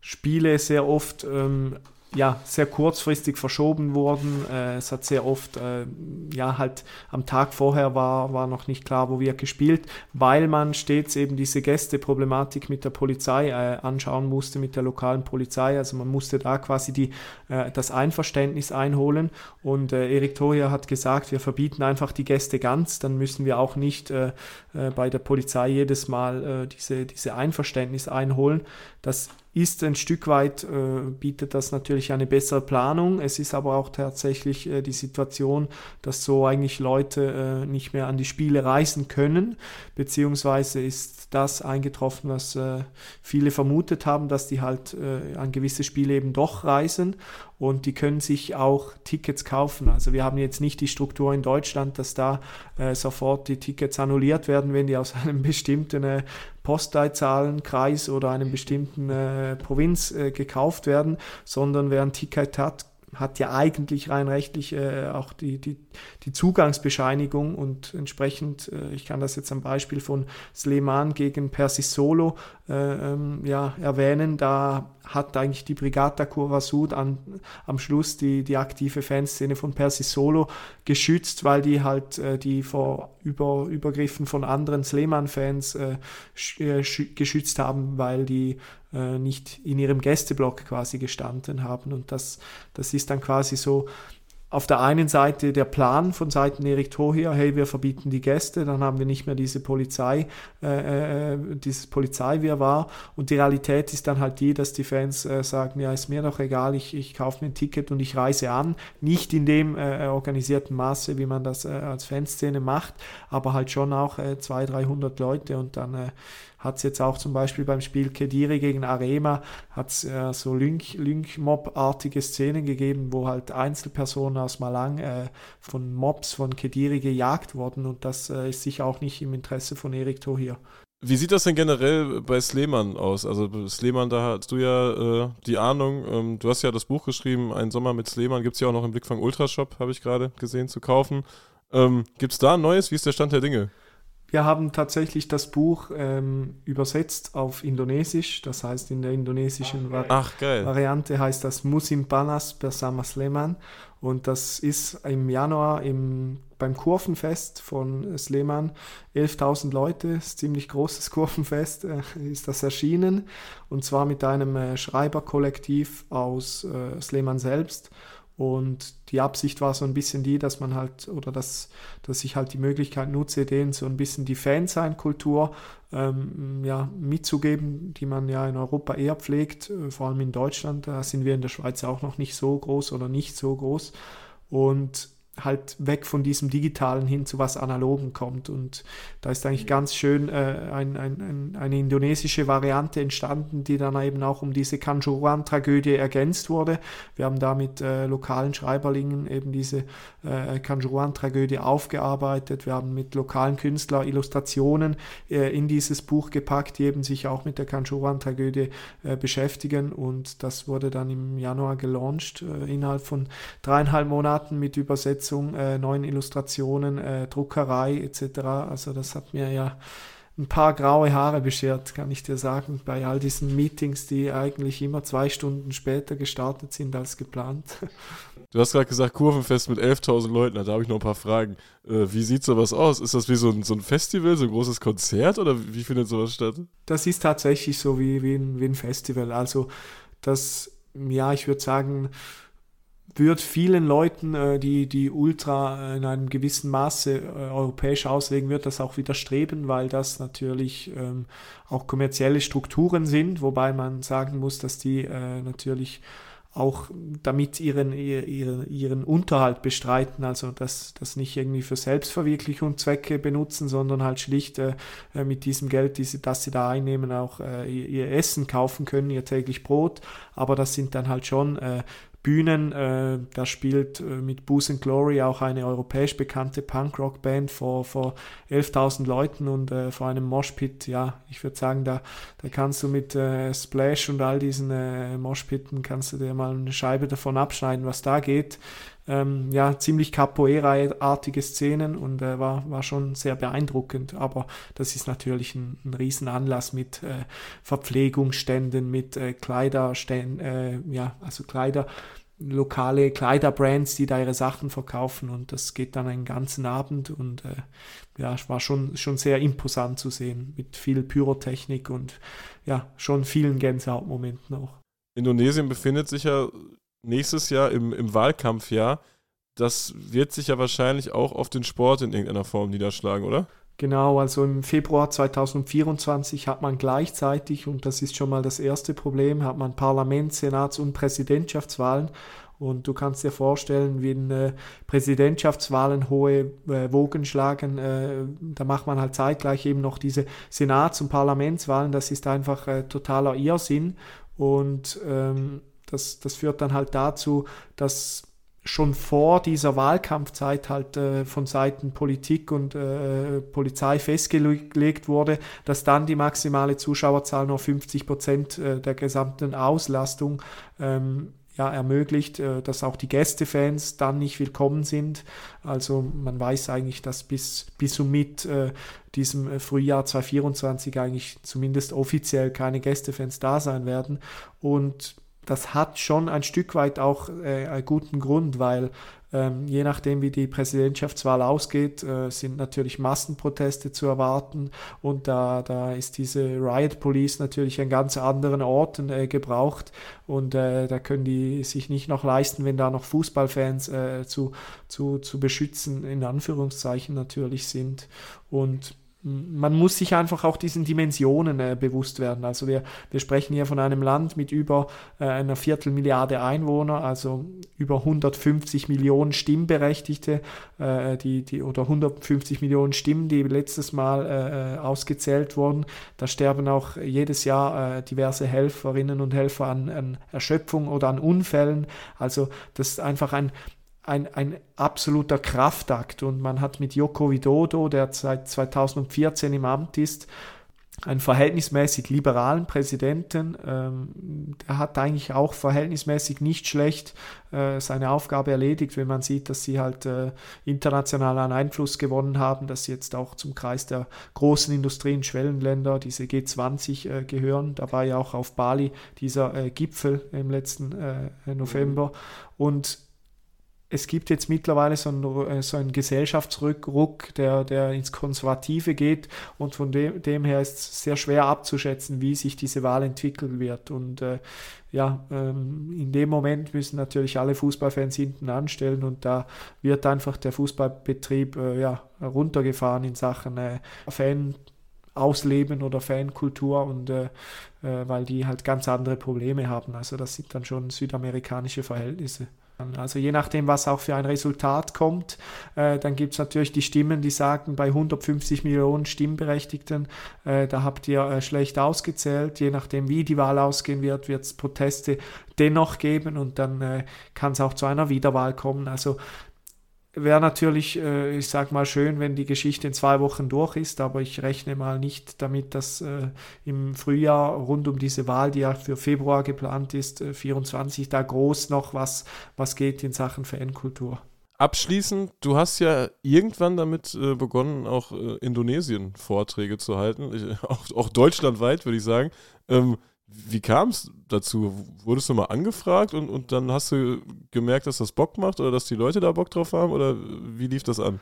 [SPEAKER 3] Spiele sehr oft ähm, ja, sehr kurzfristig verschoben wurden. Äh, es hat sehr oft, äh, ja, halt am Tag vorher war, war noch nicht klar, wo wir gespielt, weil man stets eben diese Gästeproblematik mit der Polizei äh, anschauen musste, mit der lokalen Polizei. Also man musste da quasi die, äh, das Einverständnis einholen. Und äh, Erik Toria hat gesagt, wir verbieten einfach die Gäste ganz, dann müssen wir auch nicht äh, bei der Polizei jedes Mal diese, diese Einverständnis einholen. Das ist ein Stück weit, äh, bietet das natürlich eine bessere Planung. Es ist aber auch tatsächlich äh, die Situation, dass so eigentlich Leute äh, nicht mehr an die Spiele reisen können, beziehungsweise ist das eingetroffen, was äh, viele vermutet haben, dass die halt äh, an gewisse Spiele eben doch reisen und die können sich auch Tickets kaufen. Also wir haben jetzt nicht die Struktur in Deutschland, dass da äh, sofort die Tickets annulliert werden, wenn die aus [laughs] einem bestimmten Postleitzahlenkreis oder einem bestimmten äh, Provinz äh, gekauft werden, sondern ein Ticket hat, ja eigentlich rein rechtlich äh, auch die, die, die Zugangsbescheinigung und entsprechend, äh, ich kann das jetzt am Beispiel von Sleman gegen Persis Solo äh, ähm, ja, erwähnen, da hat eigentlich die Brigata Curva Sud an, am Schluss die, die aktive Fanszene von Persis Solo geschützt, weil die halt äh, die vor Über, Übergriffen von anderen Sleman-Fans äh, äh geschützt haben, weil die äh, nicht in ihrem Gästeblock quasi gestanden haben. Und das, das ist dann quasi so auf der einen Seite der Plan von Seiten Erik Tohir, hey, wir verbieten die Gäste, dann haben wir nicht mehr diese Polizei, äh, äh, dieses Polizeiwirrwarr und die Realität ist dann halt die, dass die Fans äh, sagen, ja, ist mir doch egal, ich, ich kaufe mir ein Ticket und ich reise an, nicht in dem äh, organisierten Maße, wie man das äh, als Fanszene macht, aber halt schon auch äh, 200, 300 Leute und dann äh, hat es jetzt auch zum Beispiel beim Spiel Kediri gegen Arema, hat es äh, so Lynch-Mob-artige Szenen gegeben, wo halt Einzelpersonen aus Malang äh, von Mobs von Kediri gejagt wurden und das äh, ist sicher auch nicht im Interesse von Erik Tohir.
[SPEAKER 2] Wie sieht das denn generell bei Sleman aus? Also Sleman, da hast du ja äh, die Ahnung. Ähm, du hast ja das Buch geschrieben, Ein Sommer mit Sleman, gibt es ja auch noch im Blickfang Ultrashop, habe ich gerade gesehen, zu kaufen. Ähm, gibt es da ein neues? Wie ist der Stand der Dinge?
[SPEAKER 3] Wir haben tatsächlich das Buch ähm, übersetzt auf Indonesisch. Das heißt, in der indonesischen
[SPEAKER 2] Ach, geil.
[SPEAKER 3] Variante heißt das Musim Panas bersama Sleman. Und das ist im Januar im, beim Kurvenfest von Sleman. 11.000 Leute, ist ziemlich großes [laughs] Kurvenfest, äh, ist das erschienen. Und zwar mit einem äh, Schreiberkollektiv aus äh, Sleman selbst. Und die Absicht war so ein bisschen die, dass man halt, oder dass, dass ich halt die Möglichkeit nutze, denen so ein bisschen die Fansein-Kultur ähm, ja, mitzugeben, die man ja in Europa eher pflegt, äh, vor allem in Deutschland. Da sind wir in der Schweiz auch noch nicht so groß oder nicht so groß. Und halt weg von diesem Digitalen hin zu was Analogen kommt. Und da ist eigentlich ganz schön äh, ein, ein, ein, eine indonesische Variante entstanden, die dann eben auch um diese Kanjuruan-Tragödie ergänzt wurde. Wir haben da mit äh, lokalen Schreiberlingen eben diese äh, Kanjuruan-Tragödie aufgearbeitet. Wir haben mit lokalen Künstlern Illustrationen äh, in dieses Buch gepackt, die eben sich auch mit der Kanjuruan-Tragödie äh, beschäftigen. Und das wurde dann im Januar gelauncht, äh, innerhalb von dreieinhalb Monaten mit Übersetzung Umsetzung, äh, neuen Illustrationen, äh, Druckerei etc. Also das hat mir ja ein paar graue Haare beschert, kann ich dir sagen, bei all diesen Meetings, die eigentlich immer zwei Stunden später gestartet sind als geplant.
[SPEAKER 2] Du hast gerade gesagt, Kurvenfest mit 11.000 Leuten, da habe ich noch ein paar Fragen. Äh, wie sieht sowas aus? Ist das wie so ein, so ein Festival, so ein großes Konzert oder wie findet sowas statt?
[SPEAKER 3] Das ist tatsächlich so wie, wie, ein, wie ein Festival. Also das, ja, ich würde sagen, wird vielen Leuten, äh, die, die Ultra in einem gewissen Maße äh, europäisch auslegen, wird das auch widerstreben, weil das natürlich ähm, auch kommerzielle Strukturen sind, wobei man sagen muss, dass die äh, natürlich auch damit ihren, ihren, ihren Unterhalt bestreiten, also das, das nicht irgendwie für Selbstverwirklichung Zwecke benutzen, sondern halt schlicht äh, mit diesem Geld, die sie, das sie da einnehmen, auch äh, ihr, ihr, Essen kaufen können, ihr täglich Brot. Aber das sind dann halt schon äh, Bühnen. Äh, da spielt äh, mit Booze and Glory auch eine europäisch bekannte Punkrock-Band vor, vor 11.000 Leuten und äh, vor einem Moshpit. Ja, ich würde sagen, da, da kannst du mit äh, Splash und all diesen äh, Moshpitten kannst du dir mal eine Scheibe davon abschneiden, was da geht. Ähm, ja, ziemlich Capoeira-artige Szenen und äh, war, war schon sehr beeindruckend. Aber das ist natürlich ein, ein Riesenanlass mit äh, Verpflegungsständen, mit äh, Kleiderständen, äh, ja, also Kleider lokale Kleiderbrands, die da ihre Sachen verkaufen und das geht dann einen ganzen Abend und äh, ja, es war schon, schon sehr imposant zu sehen mit viel Pyrotechnik und ja, schon vielen Gänsehautmomenten auch.
[SPEAKER 2] Indonesien befindet sich ja nächstes Jahr im, im Wahlkampfjahr. Das wird sich ja wahrscheinlich auch auf den Sport in irgendeiner Form niederschlagen, oder?
[SPEAKER 3] Genau, also im Februar 2024 hat man gleichzeitig, und das ist schon mal das erste Problem, hat man Parlaments-, Senats- und Präsidentschaftswahlen. Und du kannst dir vorstellen, wie äh, Präsidentschaftswahlen hohe äh, Wogen schlagen. Äh, da macht man halt zeitgleich eben noch diese Senats- und Parlamentswahlen. Das ist einfach äh, totaler Irrsinn. Und ähm, das, das führt dann halt dazu, dass schon vor dieser Wahlkampfzeit halt äh, von Seiten Politik und äh, Polizei festgelegt wurde, dass dann die maximale Zuschauerzahl nur 50 Prozent äh, der gesamten Auslastung ähm, ja, ermöglicht, äh, dass auch die Gästefans dann nicht willkommen sind. Also man weiß eigentlich, dass bis, bis und mit äh, diesem äh, Frühjahr 2024 eigentlich zumindest offiziell keine Gästefans da sein werden. Und das hat schon ein Stück weit auch äh, einen guten Grund, weil ähm, je nachdem, wie die Präsidentschaftswahl ausgeht, äh, sind natürlich Massenproteste zu erwarten. Und da, da ist diese Riot Police natürlich an ganz anderen Orten äh, gebraucht. Und äh, da können die sich nicht noch leisten, wenn da noch Fußballfans äh, zu, zu, zu beschützen, in Anführungszeichen natürlich sind. Und man muss sich einfach auch diesen Dimensionen äh, bewusst werden. Also wir, wir sprechen hier von einem Land mit über äh, einer Viertelmilliarde Einwohner, also über 150 Millionen Stimmberechtigte, äh, die, die, oder 150 Millionen Stimmen, die letztes Mal äh, äh, ausgezählt wurden. Da sterben auch jedes Jahr äh, diverse Helferinnen und Helfer an, an Erschöpfung oder an Unfällen. Also das ist einfach ein, ein, ein absoluter Kraftakt und man hat mit Joko Widodo, der seit 2014 im Amt ist, einen verhältnismäßig liberalen Präsidenten. Ähm, der hat eigentlich auch verhältnismäßig nicht schlecht äh, seine Aufgabe erledigt, wenn man sieht, dass sie halt äh, international an Einfluss gewonnen haben, dass sie jetzt auch zum Kreis der großen Industrien, Schwellenländer, diese G20 äh, gehören. Da war ja auch auf Bali dieser äh, Gipfel im letzten äh, November. Und es gibt jetzt mittlerweile so einen, äh, so einen Gesellschaftsruck, der, der ins Konservative geht und von dem, dem her ist es sehr schwer abzuschätzen, wie sich diese Wahl entwickeln wird. Und äh, ja, ähm, in dem Moment müssen natürlich alle Fußballfans hinten anstellen und da wird einfach der Fußballbetrieb äh, ja, runtergefahren in Sachen äh, Fan. Ausleben oder Fankultur und äh, äh, weil die halt ganz andere Probleme haben. Also das sind dann schon südamerikanische Verhältnisse. Also je nachdem, was auch für ein Resultat kommt, äh, dann gibt es natürlich die Stimmen, die sagen, bei 150 Millionen Stimmberechtigten, äh, da habt ihr äh, schlecht ausgezählt. Je nachdem, wie die Wahl ausgehen wird, wird es Proteste dennoch geben und dann äh, kann es auch zu einer Wiederwahl kommen. Also wäre natürlich, äh, ich sag mal, schön, wenn die Geschichte in zwei Wochen durch ist, aber ich rechne mal nicht damit, dass äh, im Frühjahr rund um diese Wahl, die ja für Februar geplant ist, äh, 24, da groß noch was, was geht in Sachen Fankultur.
[SPEAKER 2] Abschließend, du hast ja irgendwann damit äh, begonnen, auch äh, Indonesien Vorträge zu halten, ich, [laughs] auch, auch, deutschlandweit, würde ich sagen. Ähm, wie kam es dazu? Wurdest du mal angefragt und, und dann hast du gemerkt, dass das Bock macht oder dass die Leute da Bock drauf haben oder wie lief das an?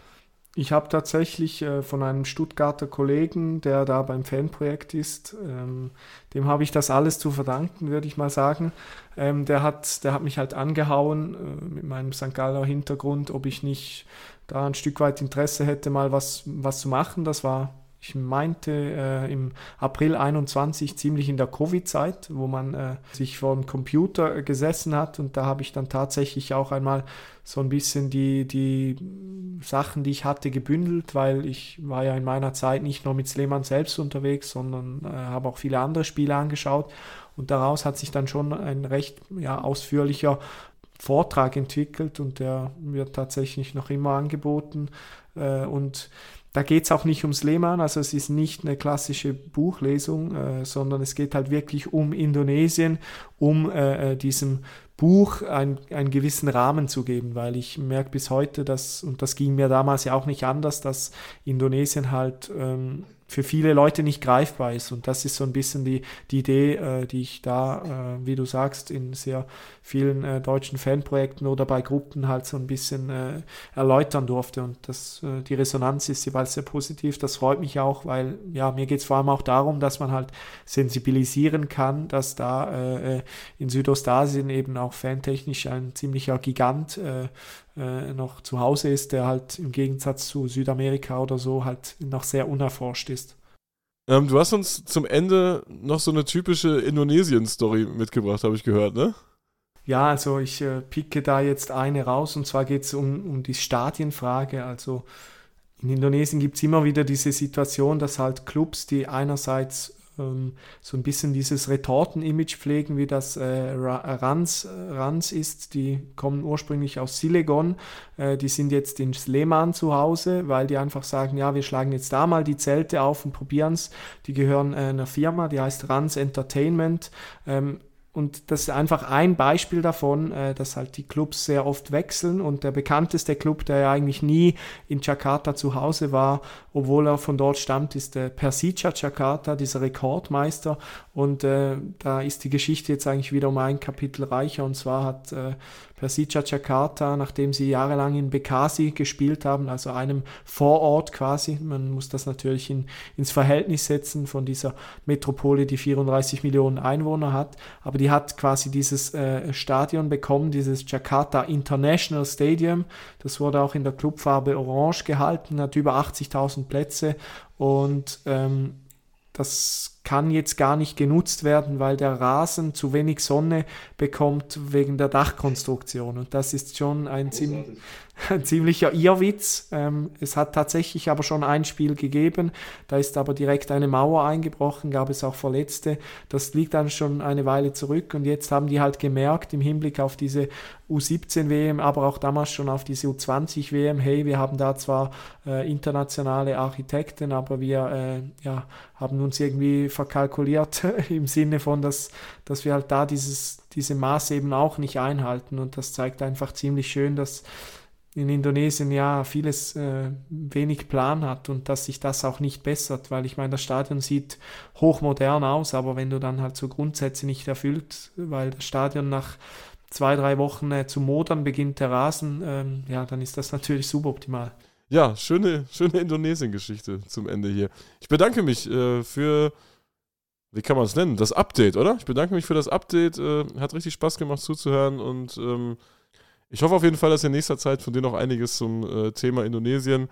[SPEAKER 3] Ich habe tatsächlich äh, von einem Stuttgarter Kollegen, der da beim Fanprojekt ist, ähm, dem habe ich das alles zu verdanken, würde ich mal sagen. Ähm, der, hat, der hat mich halt angehauen äh, mit meinem St. Galler Hintergrund, ob ich nicht da ein Stück weit Interesse hätte, mal was, was zu machen. Das war ich meinte äh, im April 21 ziemlich in der Covid-Zeit, wo man äh, sich vor dem Computer gesessen hat. Und da habe ich dann tatsächlich auch einmal so ein bisschen die, die Sachen, die ich hatte, gebündelt, weil ich war ja in meiner Zeit nicht nur mit Sleman selbst unterwegs, sondern äh, habe auch viele andere Spiele angeschaut. Und daraus hat sich dann schon ein recht ja, ausführlicher Vortrag entwickelt und der wird tatsächlich noch immer angeboten. Äh, und da geht es auch nicht ums Lehmann, also es ist nicht eine klassische Buchlesung, äh, sondern es geht halt wirklich um Indonesien, um äh, äh diesem Buch ein, einen gewissen Rahmen zu geben, weil ich merke bis heute, dass, und das ging mir damals ja auch nicht anders, dass Indonesien halt ähm, für viele Leute nicht greifbar ist. Und das ist so ein bisschen die, die Idee, äh, die ich da, äh, wie du sagst, in sehr vielen äh, deutschen Fanprojekten oder bei Gruppen halt so ein bisschen äh, erläutern durfte. Und das, äh, die Resonanz ist jeweils sehr positiv. Das freut mich auch, weil ja, mir geht es vor allem auch darum, dass man halt sensibilisieren kann, dass da äh, in Südostasien eben auch fantechnisch ein ziemlicher Gigant äh, noch zu Hause ist, der halt im Gegensatz zu Südamerika oder so halt noch sehr unerforscht ist.
[SPEAKER 2] Ähm, du hast uns zum Ende noch so eine typische Indonesien-Story mitgebracht, habe ich gehört, ne?
[SPEAKER 3] Ja, also ich äh, picke da jetzt eine raus und zwar geht es um, um die Stadienfrage. Also in Indonesien gibt es immer wieder diese Situation, dass halt Clubs, die einerseits so ein bisschen dieses Retorten-Image pflegen, wie das äh, Rans, Rans ist. Die kommen ursprünglich aus Silegon, äh, die sind jetzt in Sleman zu Hause, weil die einfach sagen, ja, wir schlagen jetzt da mal die Zelte auf und probieren es. Die gehören äh, einer Firma, die heißt Rans Entertainment. Ähm, und das ist einfach ein Beispiel davon, äh, dass halt die Clubs sehr oft wechseln. Und der bekannteste Club, der ja eigentlich nie in Jakarta zu Hause war, obwohl er von dort stammt, ist der Persija Jakarta, dieser Rekordmeister. Und äh, da ist die Geschichte jetzt eigentlich wieder um ein Kapitel reicher. Und zwar hat äh, Persija Jakarta, nachdem sie jahrelang in Bekasi gespielt haben, also einem Vorort quasi. Man muss das natürlich in, ins Verhältnis setzen von dieser Metropole, die 34 Millionen Einwohner hat. Aber die hat quasi dieses äh, Stadion bekommen, dieses Jakarta International Stadium. Das wurde auch in der Clubfarbe Orange gehalten, hat über 80.000 Plätze und ähm, das kann jetzt gar nicht genutzt werden, weil der Rasen zu wenig Sonne bekommt wegen der Dachkonstruktion. Und das ist schon ein, ziemlich, [laughs] ziemlicher Irrwitz. Ähm, es hat tatsächlich aber schon ein Spiel gegeben. Da ist aber direkt eine Mauer eingebrochen, gab es auch Verletzte. Das liegt dann schon eine Weile zurück. Und jetzt haben die halt gemerkt, im Hinblick auf diese U17-WM, aber auch damals schon auf diese U20-WM, hey, wir haben da zwar äh, internationale Architekten, aber wir äh, ja, haben uns irgendwie verkalkuliert [laughs] im Sinne von, dass, dass wir halt da dieses, diese Maße eben auch nicht einhalten. Und das zeigt einfach ziemlich schön, dass in Indonesien ja vieles äh, wenig Plan hat und dass sich das auch nicht bessert, weil ich meine, das Stadion sieht hochmodern aus, aber wenn du dann halt so Grundsätze nicht erfüllt, weil das Stadion nach zwei, drei Wochen äh, zu modern beginnt der Rasen, ähm, ja, dann ist das natürlich suboptimal.
[SPEAKER 2] Ja, schöne, schöne Indonesien-Geschichte zum Ende hier. Ich bedanke mich äh, für, wie kann man es nennen, das Update, oder? Ich bedanke mich für das Update. Äh, hat richtig Spaß gemacht zuzuhören und ähm, ich hoffe auf jeden Fall, dass in nächster Zeit von dir noch einiges zum äh, Thema Indonesien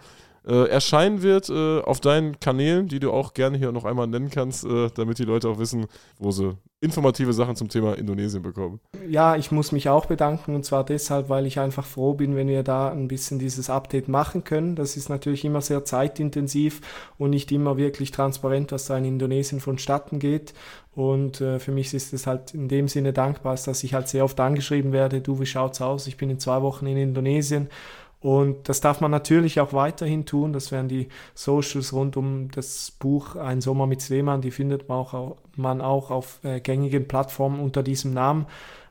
[SPEAKER 2] äh, erscheinen wird äh, auf deinen Kanälen, die du auch gerne hier noch einmal nennen kannst, äh, damit die Leute auch wissen, wo sie informative Sachen zum Thema Indonesien bekommen.
[SPEAKER 3] Ja, ich muss mich auch bedanken und zwar deshalb, weil ich einfach froh bin, wenn wir da ein bisschen dieses Update machen können. Das ist natürlich immer sehr zeitintensiv und nicht immer wirklich transparent, was da in Indonesien vonstatten geht. Und äh, für mich ist es halt in dem Sinne dankbar, dass ich halt sehr oft angeschrieben werde, du, wie schaut's aus? Ich bin in zwei Wochen in Indonesien und das darf man natürlich auch weiterhin tun. Das wären die Socials rund um das Buch Ein Sommer mit Sleemann. Die findet man auch, man auch auf äh, gängigen Plattformen unter diesem Namen.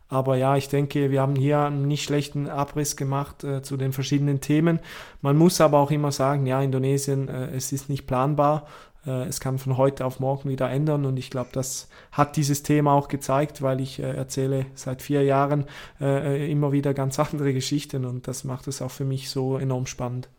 [SPEAKER 3] Aber ja, ich denke, wir haben hier einen nicht schlechten Abriss gemacht äh, zu den verschiedenen Themen. Man muss aber auch immer sagen, ja, Indonesien, äh, es ist nicht planbar. Äh, es kann von heute auf morgen wieder ändern und ich glaube, das hat dieses Thema auch gezeigt, weil ich äh, erzähle seit vier Jahren äh, immer wieder ganz [laughs] andere Geschichten und das macht es auch für mich so enorm spannend.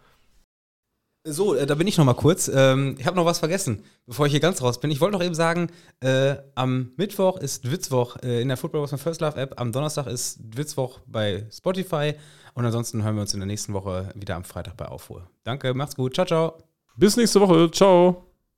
[SPEAKER 1] So, äh, da bin ich noch mal kurz. Ähm, ich habe noch was vergessen, bevor ich hier ganz raus bin. Ich wollte noch eben sagen, äh, am Mittwoch ist Witzwoch äh, in der Football Wars First Love App. Am Donnerstag ist Witzwoch bei Spotify. Und ansonsten hören wir uns in der nächsten Woche wieder am Freitag bei Aufruhr. Danke, macht's gut. Ciao, ciao.
[SPEAKER 2] Bis nächste Woche. Ciao.